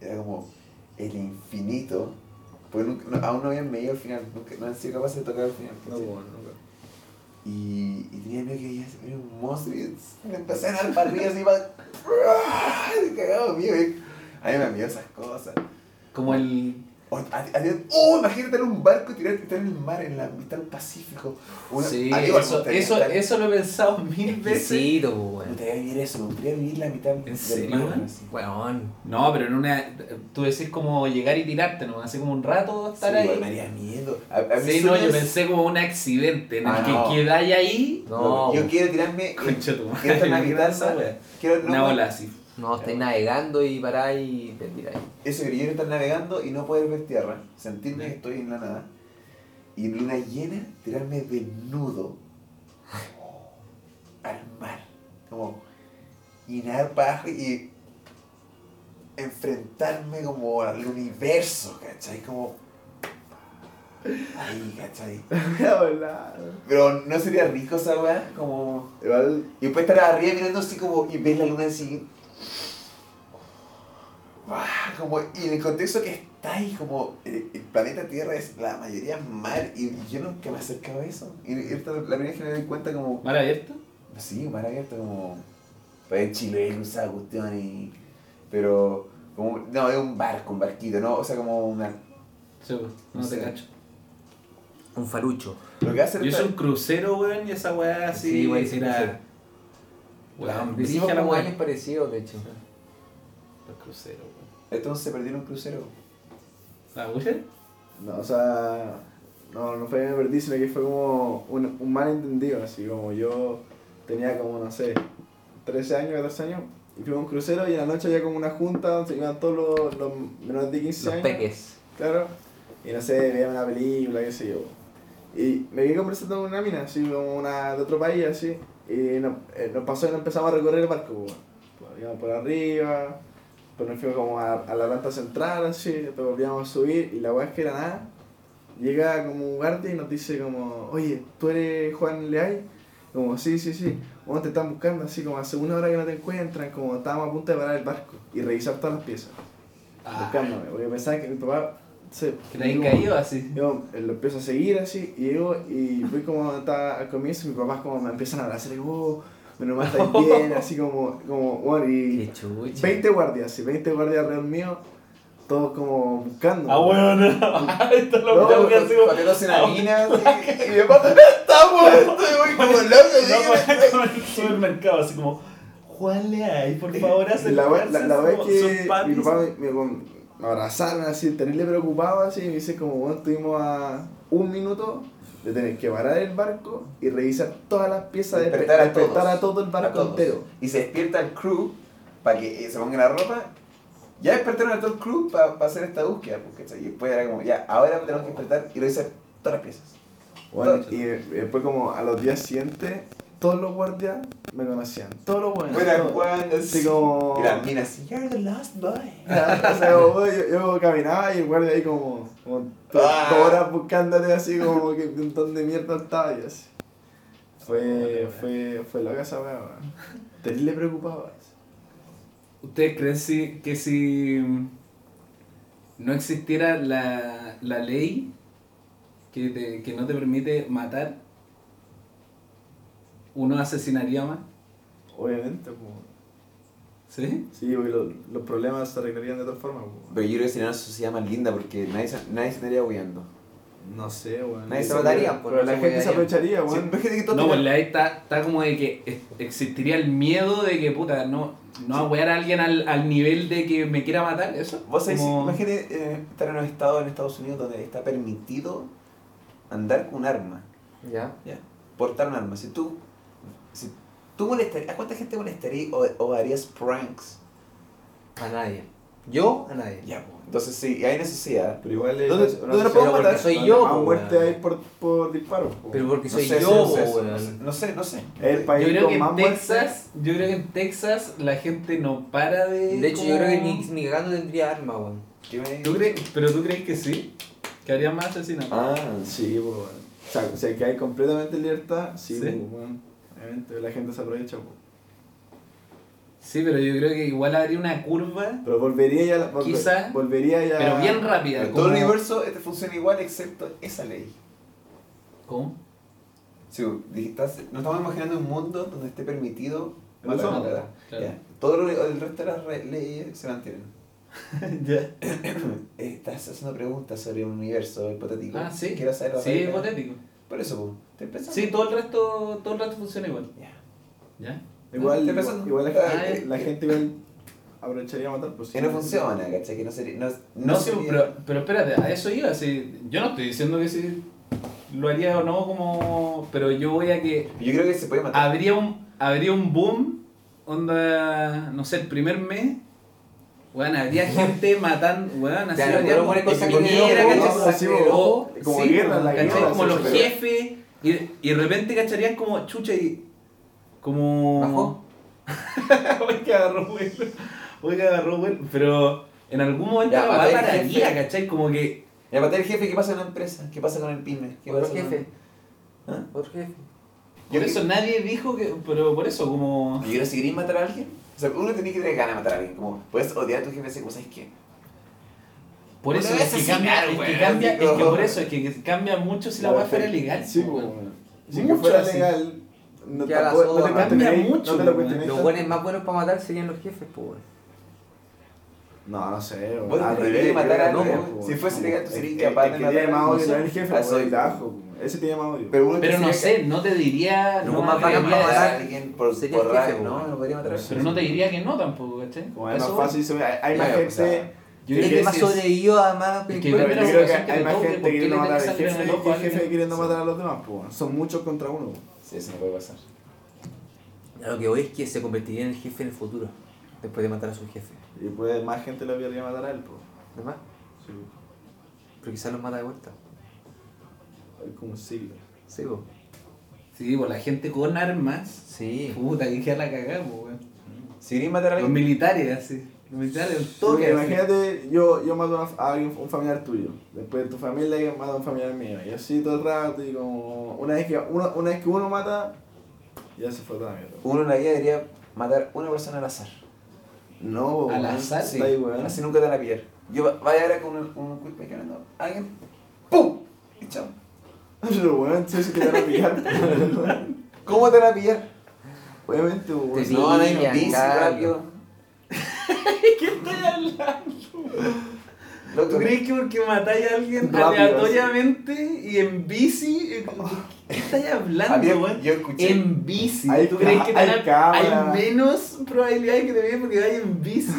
Era como el infinito. Porque nunca- no- aún no habían medido el final, nunca, no han sido capaces de tocar el final. No, bueno, no. Y, y tenía miedo que ya se venía un monstruo y me empecé a dar para arriba así para... ¡Ay! cagado mío. A mí me miedo esas cosas. Como el. O, a- a- ¡Oh! Imagínate en un barco y tirar, estar en el mar, en la mitad del Pacífico. Una- Sí, a eso, eso, estar- eso lo he pensado mil veces. Exquisito, Me weón. gustaría vivir eso, me gustaría vivir la mitad ¿En del serio? mar. así. No, pero en una. Tú decís como llegar y tirarte, ¿no? Así como un rato estar Sí, ahí. me haría miedo. A, a Sí, no, yo pensé como un accidente en el Ah, que no. quedáis ahí. No, Yo quiero tirarme... Concha tu Quiero estar en la madre. Quiero, no, Una bola así. No, estáis navegando y paráis y te tiráis. Eso que yo quiero estar navegando y no poder ver tierra, sentirme que estoy en la nada. Y en luna llena, tirarme desnudo al mar. Como, y nadar para abajo y enfrentarme como al universo, ¿cachai? Como, ahí, ¿cachai? Pero no sería rico esa weá, como... Igual, Y después estar arriba mirando así como y ver la luna así. Ah, Como, y en el contexto que está ahí, como el, el planeta Tierra es la mayoría mar, y yo nunca me he acercado a eso. Y esta es la primera vez que me doy cuenta, como, ¿Mar abierto? sí, mar abierto, como, pues en Chile cruzar cuestiones, y- pero, como, no, es un barco, un barquito, ¿no? O sea, como una. Sí, pues, no No te sé. cacho. Un farucho. Lo que hace Yo hice un crucero, weón, y esa weá así. Sí, güey, sí, era. Weón, la weá. años parecidos, de hecho. Los cruceros, weón. Entonces se perdió en un crucero. ¿La weá? no, o sea, no, no fue que me perdí, sino que fue como un, un malentendido, así como yo tenía como, no sé, 13 años, 14 años, y fui a un crucero y en la noche había como una junta donde se iban todos los, los menores de 15 Los años. peques. Claro. Y no sé, veía una película, qué sé yo. Y me quedé conversando con una mina, así como una de otro país, así. Y nos, eh, nos pasó y nos empezamos a recorrer el barco. Pues, íbamos por arriba, pues nos fuimos como a, a la planta central, así, después volvíamos a subir y la weá es que era nada. Llega como un guardia y nos dice como, oye, ¿tú eres Juan Leay? Como, sí, sí, sí. Bueno, te están buscando así como hace una hora que no te encuentran, como estábamos a punto de parar el barco y revisar todas las piezas. Buscándome, porque pensaba que mi papá se... Que te caído así. yo eh, lo empiezo a seguir así y llego y fui como estaba al comienzo y mis papás como me empiezan a abrazar y digo, oh, menos mal estáis bien, así como, como, bueno, y Qué chucha. 20 guardias, sí, 20 guardias alrededor mío, todos como buscando. Ah, weón, esto lo No, tengo que hacer. Pateros en así, y mi papá está muerto, y voy como loco, No, así. como en el supermercado, así como, Juan Leay, por favor, Y haz la la, la es que mi papá me, me- me abrazaron así, terrible preocupado así, y me dice como, bueno, estuvimos a un minuto de tener que parar el barco y revisar todas las piezas, de Despertar a despertar todos. a todo el barco entero. Y se despierta el crew para que eh, se ponga la ropa. Ya despertaron a todo el crew para hacer esta búsqueda, porque y después era como, ya, ahora tenemos que despertar y revisar todas las piezas. Bueno, Todo. y después como a los días siguientes, todos los guardias me conocían. Todos los buenos. Buena todos. Juan, Así como... Y las minas así, you're the last boy. o sea, como, yo, yo caminaba y el guardia ahí como, como Ah. dos horas buscándote así como que un montón de mierda estaba y así. Fue, fue, fue loca esa weá, weón. Terrible preocupado. ¿Ustedes creen si, que si no existiera la, la ley que, te- que no te permite matar, uno asesinaría más? Obviamente, pues. ¿Sí? Sí, porque los, los problemas se arreglarían de otra forma, pues. Pero yo creo que sería una sociedad más linda porque nadie se, nadie se estaría huyendo. No sé, weón. Nadie se mataría, pues, Pero no la gente se aprovecharía, weón. Imagínate que todo No, pues la ley está, está como de que existiría el miedo de que, puta, no, no a wear a alguien al, al nivel de que me quiera matar, ¿eso? Vos sabés, Como- imagínate eh, estar en un estado en Estados Unidos donde está permitido andar con un arma, Ya. ¿ya? Portar un arma. Si tú, tú molestarías, ¿a cuánta gente molestarías o, o harías pranks? A nadie. Yo a nadie. Ya, pues. Entonces sí, hay necesidad. Pero igual es ¿Dónde- una- dónde lo podemos matar? Soy yo, Más po, muerte weón. hay por, por disparos. po. Pero porque No soy sé, yo, no sé, po, no sé, weón. no sé, no sé. Es el país Yo creo con que más en muertes. Texas, yo creo que en Texas la gente no para de. De hecho, como- yo creo que ni, ni cagando tendría arma, weón. ¿Qué me ¿Tú crees? ¿Pero tú crees que sí? ¿Que habría más asesinatos? Ah, sí, pues, bueno. O sea, o sea, que hay completamente libertad, sí, Sí. pues, bueno. Obviamente la gente se aprovecha, pues. Sí, pero yo creo que igual habría una curva, Pero volvería ya. volver- Quizá, Volvería ya. pero bien rápida. En todo el universo este funciona igual excepto esa ley. ¿Cómo? Sí, estás- nos estamos imaginando un mundo donde esté permitido El matar matar. claro. Ya. Todo lo- el resto de las re- leyes se mantienen. ya. Estás haciendo preguntas sobre un universo hipotético. Ah, sí. Quiero saber Sí, hipotético. Por eso, estoy pensando. Sí, todo el resto, todo el resto funciona igual. Ya. ¿Ya? Igual, Estoy igual, igual la, Ah, gente, eh. la gente igual aprovecharía a matar, pues. Que no funciona, ¿cachai? Que no sería. No, No, sería- pero, pero espérate, a eso iba. Sí. Yo no estoy diciendo que sí lo haría o no, como. Pero yo voy a que Yo creo que se puede matar. habría un, habría un boom, onda, no sé, el primer mes. Weón, habría gente matando, weón, así puedo como- como guerra, la ¿cachai? guerra, Como los jefes, y, y de repente cacharían como chucha y. Como. ¿Bajó? Oye, que agarró vuelo. Oye, que agarró vuelo. Pero en algún momento Ya, la matar weá al pararía, jefe. ¿cachai? Como que. Ya matar el jefe, ¿qué pasa con la empresa? ¿Qué pasa con el pyme? ¿Qué Otro pasa con- jefe. ¿Ah? Otro jefe. Por eso nadie dijo que. Pero por eso, como. Yo creo que si queréis matar a alguien, o sea, uno tiene que tener ganas de matar a alguien. Como, puedes odiar a tu jefe así, como, ¿sabes qué? Por eso es que cambia, es que cambia, así es que como- por eso, es que cambia mucho si la weá fuera legal. Sí, pues. Si Mucho que fuera así. legal, no, te cambia mucho, No te lo weón. cuestionéis Los buenos más buenos para matar serían los jefes, pues. No, no sé. Vos Al revés, que matar a no, si po. fuese legal, tú serías capaz de matar a más odio el jefe, po, soy- po. Ese tiene más odio. Pero, no sé, no te diría. Lo no más para matar a alguien por, por jefe, po. ¿no? No podría matar a Pero no te diría que no tampoco, ¿cachai? Como es Eso más fácil, se- hay, más pues, gente. Yo El creo que más sobrevivió a más Es que yo creo que hay te más gente ¿por qué queriendo matar al jefe que jefe queriendo matar a los demás, po. Son muchos contra uno. Sí, eso no puede pasar. A lo que voy es que se convertiría en el jefe en el futuro. Después de matar a su jefe. Y pues más gente lo querría matar a él, po. ¿Verdad? Sí. Pero quizás los mata de vuelta. Es como un siglo. Sí, pues. Sí, pues la gente con armas. Sí. Puta, que queda la cagada, pues, weón. Si queréis matar a Los alguien, militares, así. Los militares, un toque. Porque así. imagínate, yo, yo mato a, una- a alguien, un familiar tuyo. Después de tu familia yo mato a un familiar mío. Y así todo el rato. Y como. Una vez que uno, una vez que uno mata, ya se fue toda la mierda. uno en la vida debería matar una persona al azar. No, ¿Al weón, azar? Sí, está ahí, weón. así nunca te van a pillar. Yo va- vaya ahora con un, un quick hablando, alguien, ¡pum! Y chao. Pero weón, sí, sí te van a pillar. ¿Cómo te van a pillar? Obviamente, weón. Te no, van a ir bici rápido. ¿Qué estoy hablando? ¿Tú crees que porque matáis a alguien Rápido, aleatoriamente y en bici? eh, ¿Qué estáis hablando, weón? yo escuché- En bici. Hay ¿Tú crees que te hay menos probabilidades que te vean porque vayas en bici?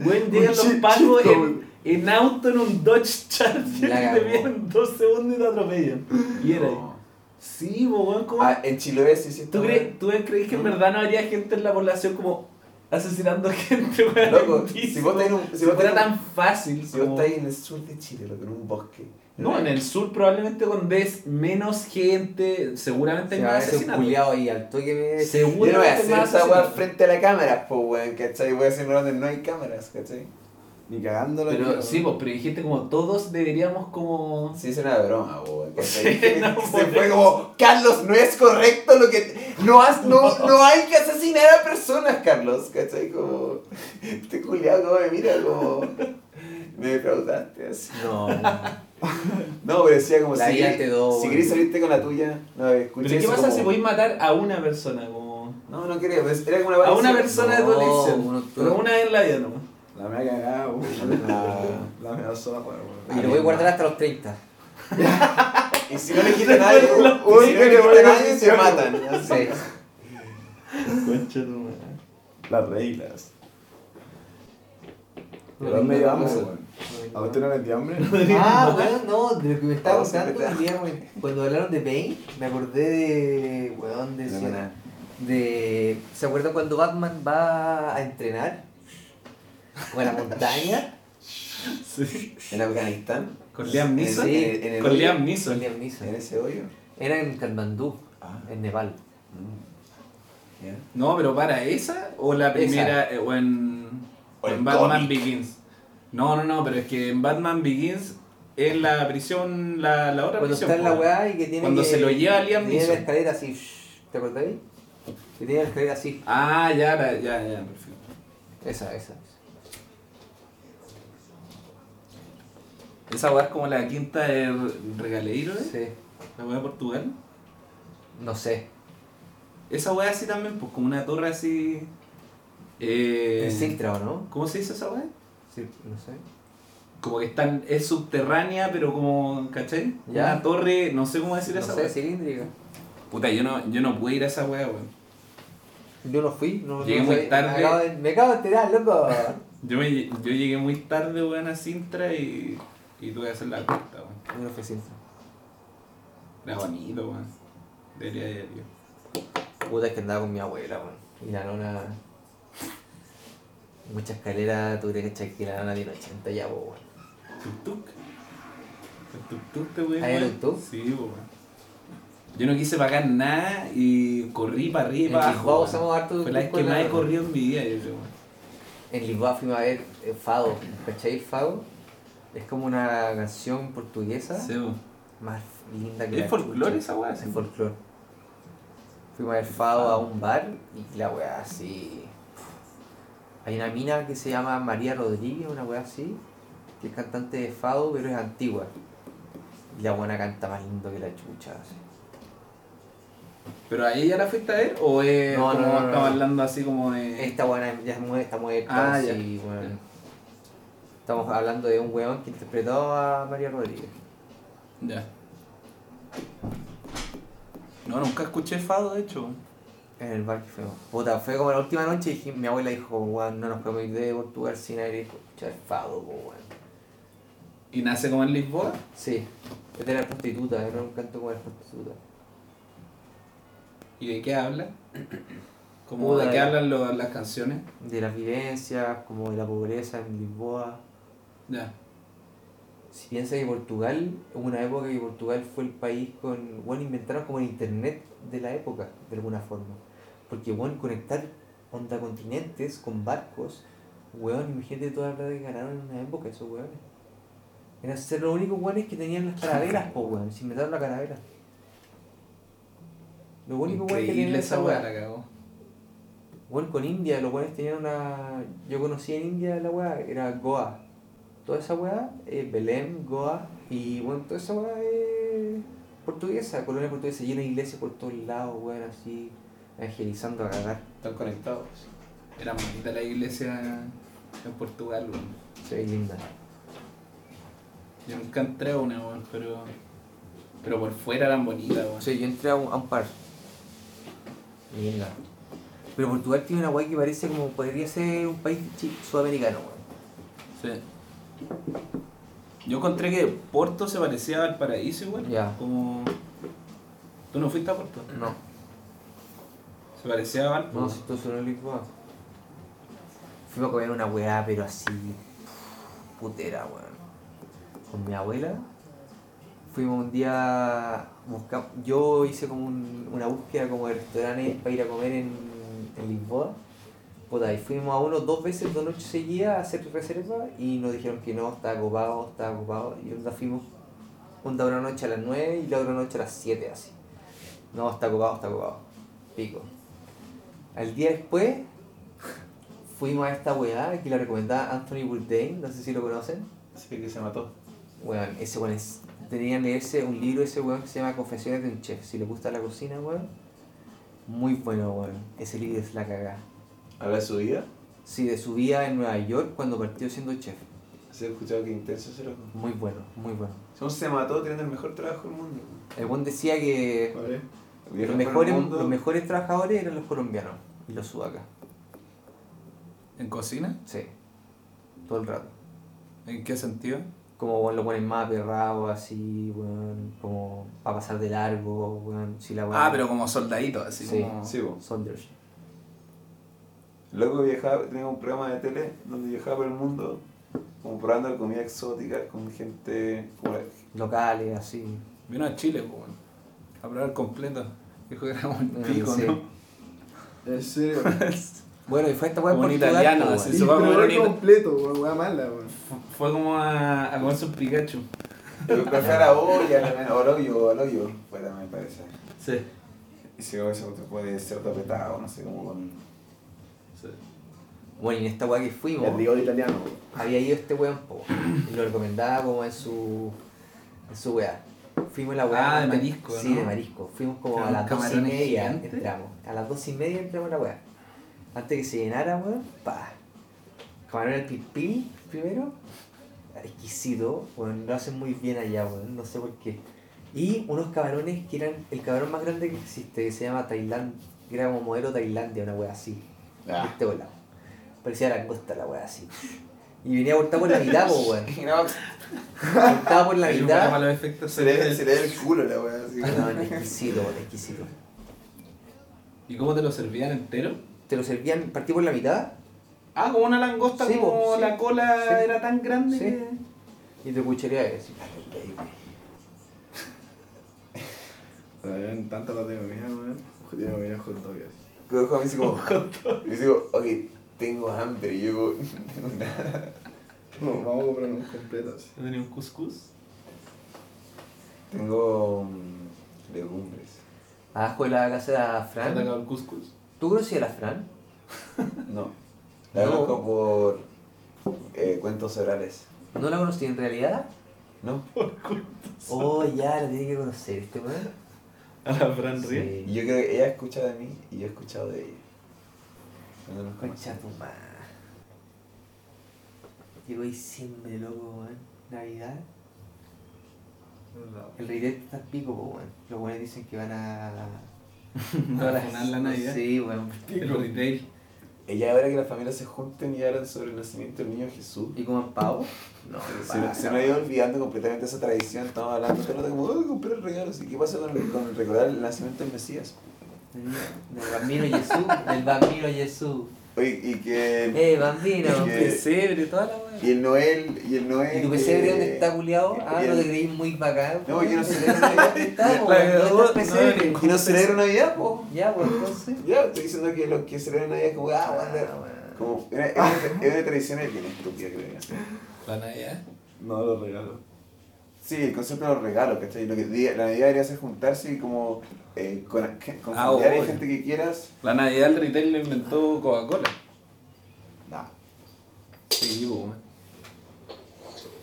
Weón, llegan los en, en auto en un Dodge Charger La que te vienen en dos segundos y te atropellan. Y era. No. Sí, weón, ¿cómo? Ah, en Chiloé sí, sí. ¿Tú, crees, ¿Tú crees que en verdad no habría gente en la población como asesinando gente, weón? Loco, si vos tenés un- como si vos fuera tan fácil. Si vos como- estás ahí en el sur de Chile, loco, en un bosque. No, en el sur probablemente con ves menos gente, seguramente hay más asesinatos. culiado ahí al toque me... Yo no voy a Seguramente hacer esa weá frente a la cámara, pues weón, ¿cachai? Voy a hacer donde no hay cámaras, ¿cachai? Ni cagándolo. Pero ni- sí, pues, pero dijiste como todos deberíamos como... Sí, es una broma. ¿cachai? Sí, no, Se fue eso. como, Carlos, no es correcto lo que. No, has, no, no hay que asesinar a personas, Carlos, ¿cachai? Como. Este culiado, como me mira, como. Me defraudaste así. No. No, pero decía como, La si, querés- te do, si querés salirte con la tuya, no, escuché Pero ¿qué pasa como- si podéis matar a una persona? Como... No, no quería, pues, era como una A una persona de tu No, elección. Pero una vez en la vida nomás. La cagada, weón. Ah. La mea sola, weón. Y lo voy a guardar hasta los 30. Y si no le quita a nadie, y si no le que le quita voy a nadie, se matan. así. Concha tu madre. Las reglas. Nada hambre, que weón. ¿A usted no le dio hambre? Ah, bueno, no, de lo que me estaba contando, te- digamos, cuando hablaron de Bane, me acordé de, weón, de, de, ¿se acuerdan cuando Batman va a entrenar? O en la montaña. Sí. En Afganistán. Con Liam Neeson. Sí, en el Con hoyo. Liam Neeson. Liam Neeson. En ese hoyo. Era en Katmandú, Ah. en Nepal. Mm. Ya. No, pero para esa o la primera eh, o en, O en Batman cómic. Begins. No, no, no, pero es que en Batman Begins es la prisión, la, la otra Cuando prisión. está en la weá y que tiene Cuando que- se lo lleva Liam que Tiene la Neeson. escalera así, shh, ¿te acordáis? Que tiene la escalera así. Ah, ya, ya, ya, perfecto. Esa, esa. Esa weá es como la quinta de Regaleiro, ¿eh? Sí. La weá de Portugal. No sé. Esa weá así también, pues como una torre así. Eh, En Sintra, ¿o no? ¿Cómo se dice esa weá? Sí, no sé. Como que están, es subterránea, pero como, ¿cachai? Ya. Una torre, no sé cómo decir No esa sé, weá. cilíndrica. Puta, yo no, yo no pude ir a esa weá, weón. Yo no fui, no Llegué no muy tarde. Me acabo, de, me acabo de enterar, loco. Yo, me, yo llegué muy tarde, weón, a Sintra y, y tuve que hacer la cuenta, weón. Yo no fui a Sintra. Era bonito, weón. Debería ir, yo. Puta, es que andaba con mi abuela, weón. Y la nona. Mucha escalera, tú crees que la nona tiene 80 ya, weón. ¿Tuk-tuk? ¿El tuk-tuk te weón? ¿Hay tuk-tuk? Sí, weón. Yo no quise pagar nada y corrí para arriba y para Lisboa abajo. usamos harto Fue la vez que más he corrido en mi vida, yo creo, weón. En Lisboa fuimos a ver eh, Fado. ¿Cachai? el Fado es como una canción portuguesa Sí, más linda que ¿Es folclore esa weá? Es folclore. Fuimos a ver Fado a un bar y la weá así. Hay una mina que se llama María Rodríguez, una weá así, que es cantante de Fado, pero es antigua. Y la buena canta más lindo que la chucha. así. ¿Pero ahí ya la fuiste a ver? ¿O es No, como no, hablando así como de. Esta buena ya es mue- está muerta, Ah, ya. weón. Estamos hablando de un weón que interpretó a María Rodríguez. Ya. No, nunca escuché Fado, de hecho. En el bar que fuimos. Puta, fue como la última noche y dije- mi abuela dijo, weón, no nos podemos ir de Portugal sin haber escuchar Fado, weón. ¿Y nace como en Lisboa? Sí, esta era prostituta, era un canto como era prostituta. ¿Y de qué habla? Puta, de qué hablan lo- las canciones. De las vivencias, como de la pobreza en Lisboa. Ya. Si piensas que Portugal, hubo una época que Portugal fue el país con. Bueno, inventaron como el internet de la época, de alguna forma. Porque, bueno, conectar onda continentes con barcos, weón, imagínate toda la plata que ganaron en una época esos weones. Eran ser los únicos weones que tenían las carabelas, po weón, se inventaron la caravela. Los únicos weones que tenían esa weá, la cagó. Con India, los weones tenían una. Yo conocí en India la weá, era Goa. Toda esa weá, eh, Belém, Goa, y bueno, toda esa weá es portuguesa, colonia portuguesa, llena de iglesias por todos lados, weón, así, evangelizando a cagar. Están conectados. Era bonita la iglesia en Portugal, weón. Se ve linda. Yo nunca entré a una, weón, pero. Pero por fuera eran bonitas, weón. Sí, yo entré a un, a un par. Linda. Pero Portugal tiene una weá que parece como podría ser un país sudamericano, weón. Sí. Yo encontré que Porto se parecía al paraíso igual. Ya. Como. ¿Tú no fuiste a Porto? No, Se parecía a Valpo. no, si tú solo en Lisboa. Fuimos a comer una weá, pero así. putera, weón. Con mi abuela. Fuimos un día. busca- yo hice como un- una búsqueda como de restaurantes para ir a comer en, en Lisboa. Puta, y fuimos a uno dos veces, dos noches seguidas a hacer reserva y nos dijeron que no, estaba ocupado, estaba ocupado. Y onda fuimos onda una noche a las 9 y la otra noche a las 7 así. No, está ocupado, está ocupado. Pico. Al día después fuimos a esta weá que la recomendaba Anthony Bourdain, no sé si lo conocen. Sí, que se mató. Weón, ese weón es. Tenían leerse un libro ese weón que se llama Confesiones de un Chef. Si le gusta la cocina, weón. Muy bueno, weón. Ese libro es la cagada. ¿Habla de su vida? Sí, de su vida en Nueva York cuando partió siendo chef. He escuchado que intenso ese loco. Muy bueno, muy bueno. Según se mató teniendo el mejor trabajo del mundo. El weón decía que ¿Vale? los mejores, mundo. los mejores trabajadores eran los colombianos y los sudacas. ¿En cocina? Sí, todo el rato. ¿En qué sentido? Como weón, lo ponen más aperrados así, weón, como para pasar de largo, weón, si la. Ah, pero como soldadito, así Sí. como. Sí, vos. Soldiers. Loco viajaba, tenía un programa de tele donde viajaba por el mundo, como probando comida exótica con gente. Locales, así. Vino a Chile, pues, bueno, a probar completo. Dijo que era un Mm, pico, sí. ¿no? En serio. Bueno, y fue esta weá Portugal, italiano, po, así. se va a comer completo, weá mala, weón. Fue como a, a comerse un Pikachu. Yo fui a la olla o al hoyo, o al hoyo, fue también parece. Sí. Y si eso puede ser tapetado, no sé, como con. Bueno, y en esta weá que fuimos, El rigor italiano, weón. había ido este weón, po, y lo recomendaba como en su, en su weá. Fuimos a la weá. Ah, de marisco, Sí, ¿no? de marisco. Fuimos como a las dos y media, gigantes. entramos. A las dos y media entramos a la weá. Antes que se llenara, weón, pa. Camarón al pipí primero. Exquisito, weón, lo hacen muy bien allá, weón, no sé por qué. Y unos camarones que eran el camarón más grande que existe, que se llama Tailandia, que era como modelo Tailandia, una weá así. De Ah. este volado. Parecía langosta la weá así. Y venía cortado por la mitad, po, weón. No, Cortado por la mitad. efectos se le, se le da el culo la wea así. No, exquisito, exquisito. ¿Y cómo te lo servían entero? Te lo servían, partí por la mitad Ah, como una langosta, Sí, como sí. la cola Sí. era tan grande Sí. que... y te cuchareabas así. Tantas las de comida, weón. Yo me comía hot dog así. Pero dijo a mí así como. Yo digo, ok, tengo hambre. Y yo no tengo nada. No, vamos a comprar un completo así. ¿Tenía un cuscús? Tengo mm, legumbres. Abajo de la casa de la ¿Te ha Fran. atacado el cuscús? ¿Tú conocías a la Fran? No. La No. conozco por eh, cuentos orales. ¿No la conocí en realidad? ¿No? Oh, ya, la tiene que conocer este weón. A la Fran Sí. yo creo que ella ha escuchado de mí y yo he escuchado de ella. Concha tu madre. Llegó diciembre, loco, weón. Navidad. El rey está al pico, weón. Los weones dicen que van a. Para funar la Navidad. Sí, weón. El retail. Ella ahora que las familias se junten y hablan sobre el nacimiento del niño Jesús. ¿Y coman pavo? No, Se, se nos ha ido olvidando completamente esa tradición. Estamos hablando todo el rato como, oh, compré regalos. ¿Y qué pasa con, el- con recordar el nacimiento del Mesías? Del bambino Jesús. Del bambino Jesús. Oye, y que. Eh, bambino. Que- Pesebre, toda la weá. Y el Noel. Y el Noel. ¿Y tu pesebre que- dónde está culiado? Ah, y no el- te creís muy bacán. No, yo no sé. ¿Dónde está, po? ¿Dónde está el no, pesebre? ¿Y no celebra Navidad, po? Ya, pues entonces. Ya, estoy diciendo que los que celebran Navidad es como, ah, Ah, wonder. weón. Como, es una, tradición bien estúpida, creo yo. La Navidad. No, los regalos. Sí, el concepto de los regalos, ¿cachai? Lo que la Navidad debería ser juntarse y como eh, con, con Ah, familiares gente que quieras. La Navidad el retail lo inventó Coca-Cola. Nah. Sí.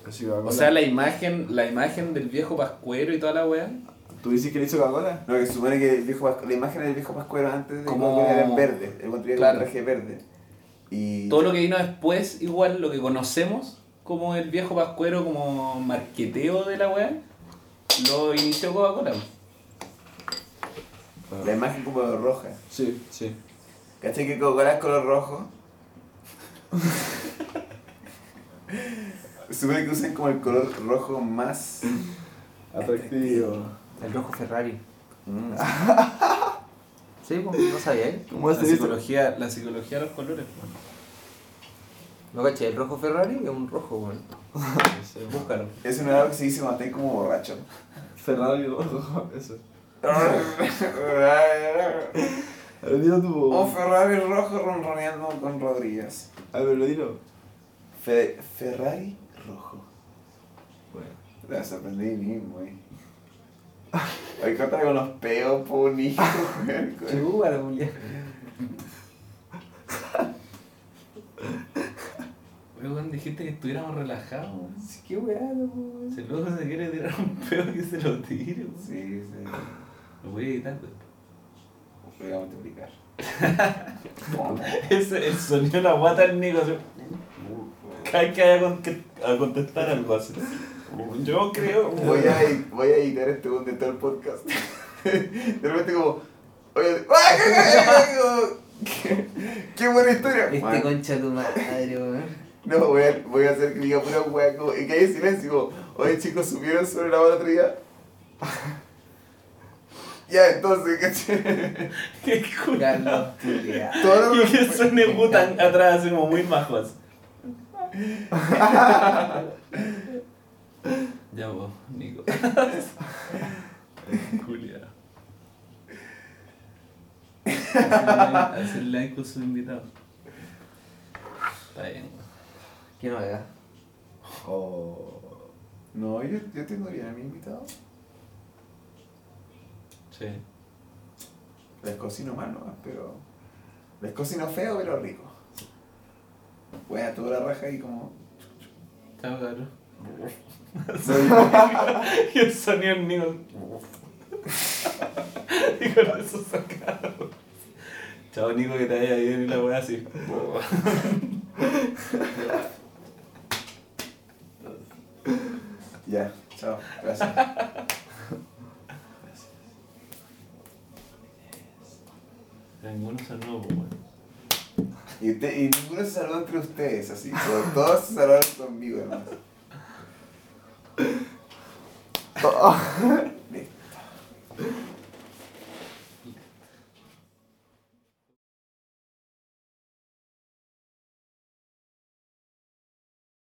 Así Coca-Cola. O sea, la imagen, la imagen del viejo pascuero y toda la weá. ¿Tú dices que le hizo Coca-Cola? No, que se supone que el viejo la imagen del viejo Pascuero antes de Como- Coca-Cola era en verde. El Claro. traje verde. Y Todo lo que vino después, igual lo que conocemos como el viejo pascuero, como marqueteo de la weá, lo inició Coca-Cola. la imagen como roja. Sí, sí. ¿Cachai que Coca-Cola es color rojo? Se supone que usan como el color rojo más. Atractivo. El rojo Ferrari. Mm. Sí, pues, no sabía, ¿eh? ¿Cómo La psicología, la psicología de los colores. weón. No caché, el rojo Ferrari es un rojo, weón. Búscalo. Es una algo que se dice como borracho. Ferrari rojo, eso. ver, dilo tú. Ferrari rojo ronroneando con Rodríguez. A ver, lo dilo. Fe- Ferrari rojo. Bueno. Te vas a sorprender de mí mismo, eh. Hay que con los peos, po, niño, weón. Chúbalo, Julián. Oye, weón, dijiste que estuviéramos relajados. Sí, qué weá, weón. Si luego se quiere tirar un pedo que se lo tire, weón. Sí, sí. Lo voy a editar después. Voy a multiplicar. Ese, el sonido de la guata del Nico. así. Cada vez que vaya a con- a contestar algo así. Yo creo. Voy a, ed- voy a editar este donde todo el podcast. De repente como, oye, ¡ay, qué, qué, qué buena historia! Este concha tu madre, weón. No, voy a, voy a hacer que diga pura hueá como, y que haya silencio oye chicos, ¿supieron sobre la otra día? Ya, entonces, ¿cachai? Qué culo. Carlos, culiao. Todo Y que suene Butan atrás, así como muy majos. ya vos, Nico. Julia. Hacer like con su invitado. Está bien, ¿Qué no haga? Oh. No, yo, yo tengo bien a mi invitado. Sí. Les cocino mal nomás, pero. Les cocino feo, pero rico. Bueno, toda la raja y como. Chao, cabrón. Soy- Y el sonido Nico. y con eso sacado. Chao, Nico, que te vaya bien y la wea así. Ya, chao, gracias. Ninguno saludo, weón. Y, usted, y ninguno se saludó entre ustedes, así. pero Todos se saludaron conmigo, hermano.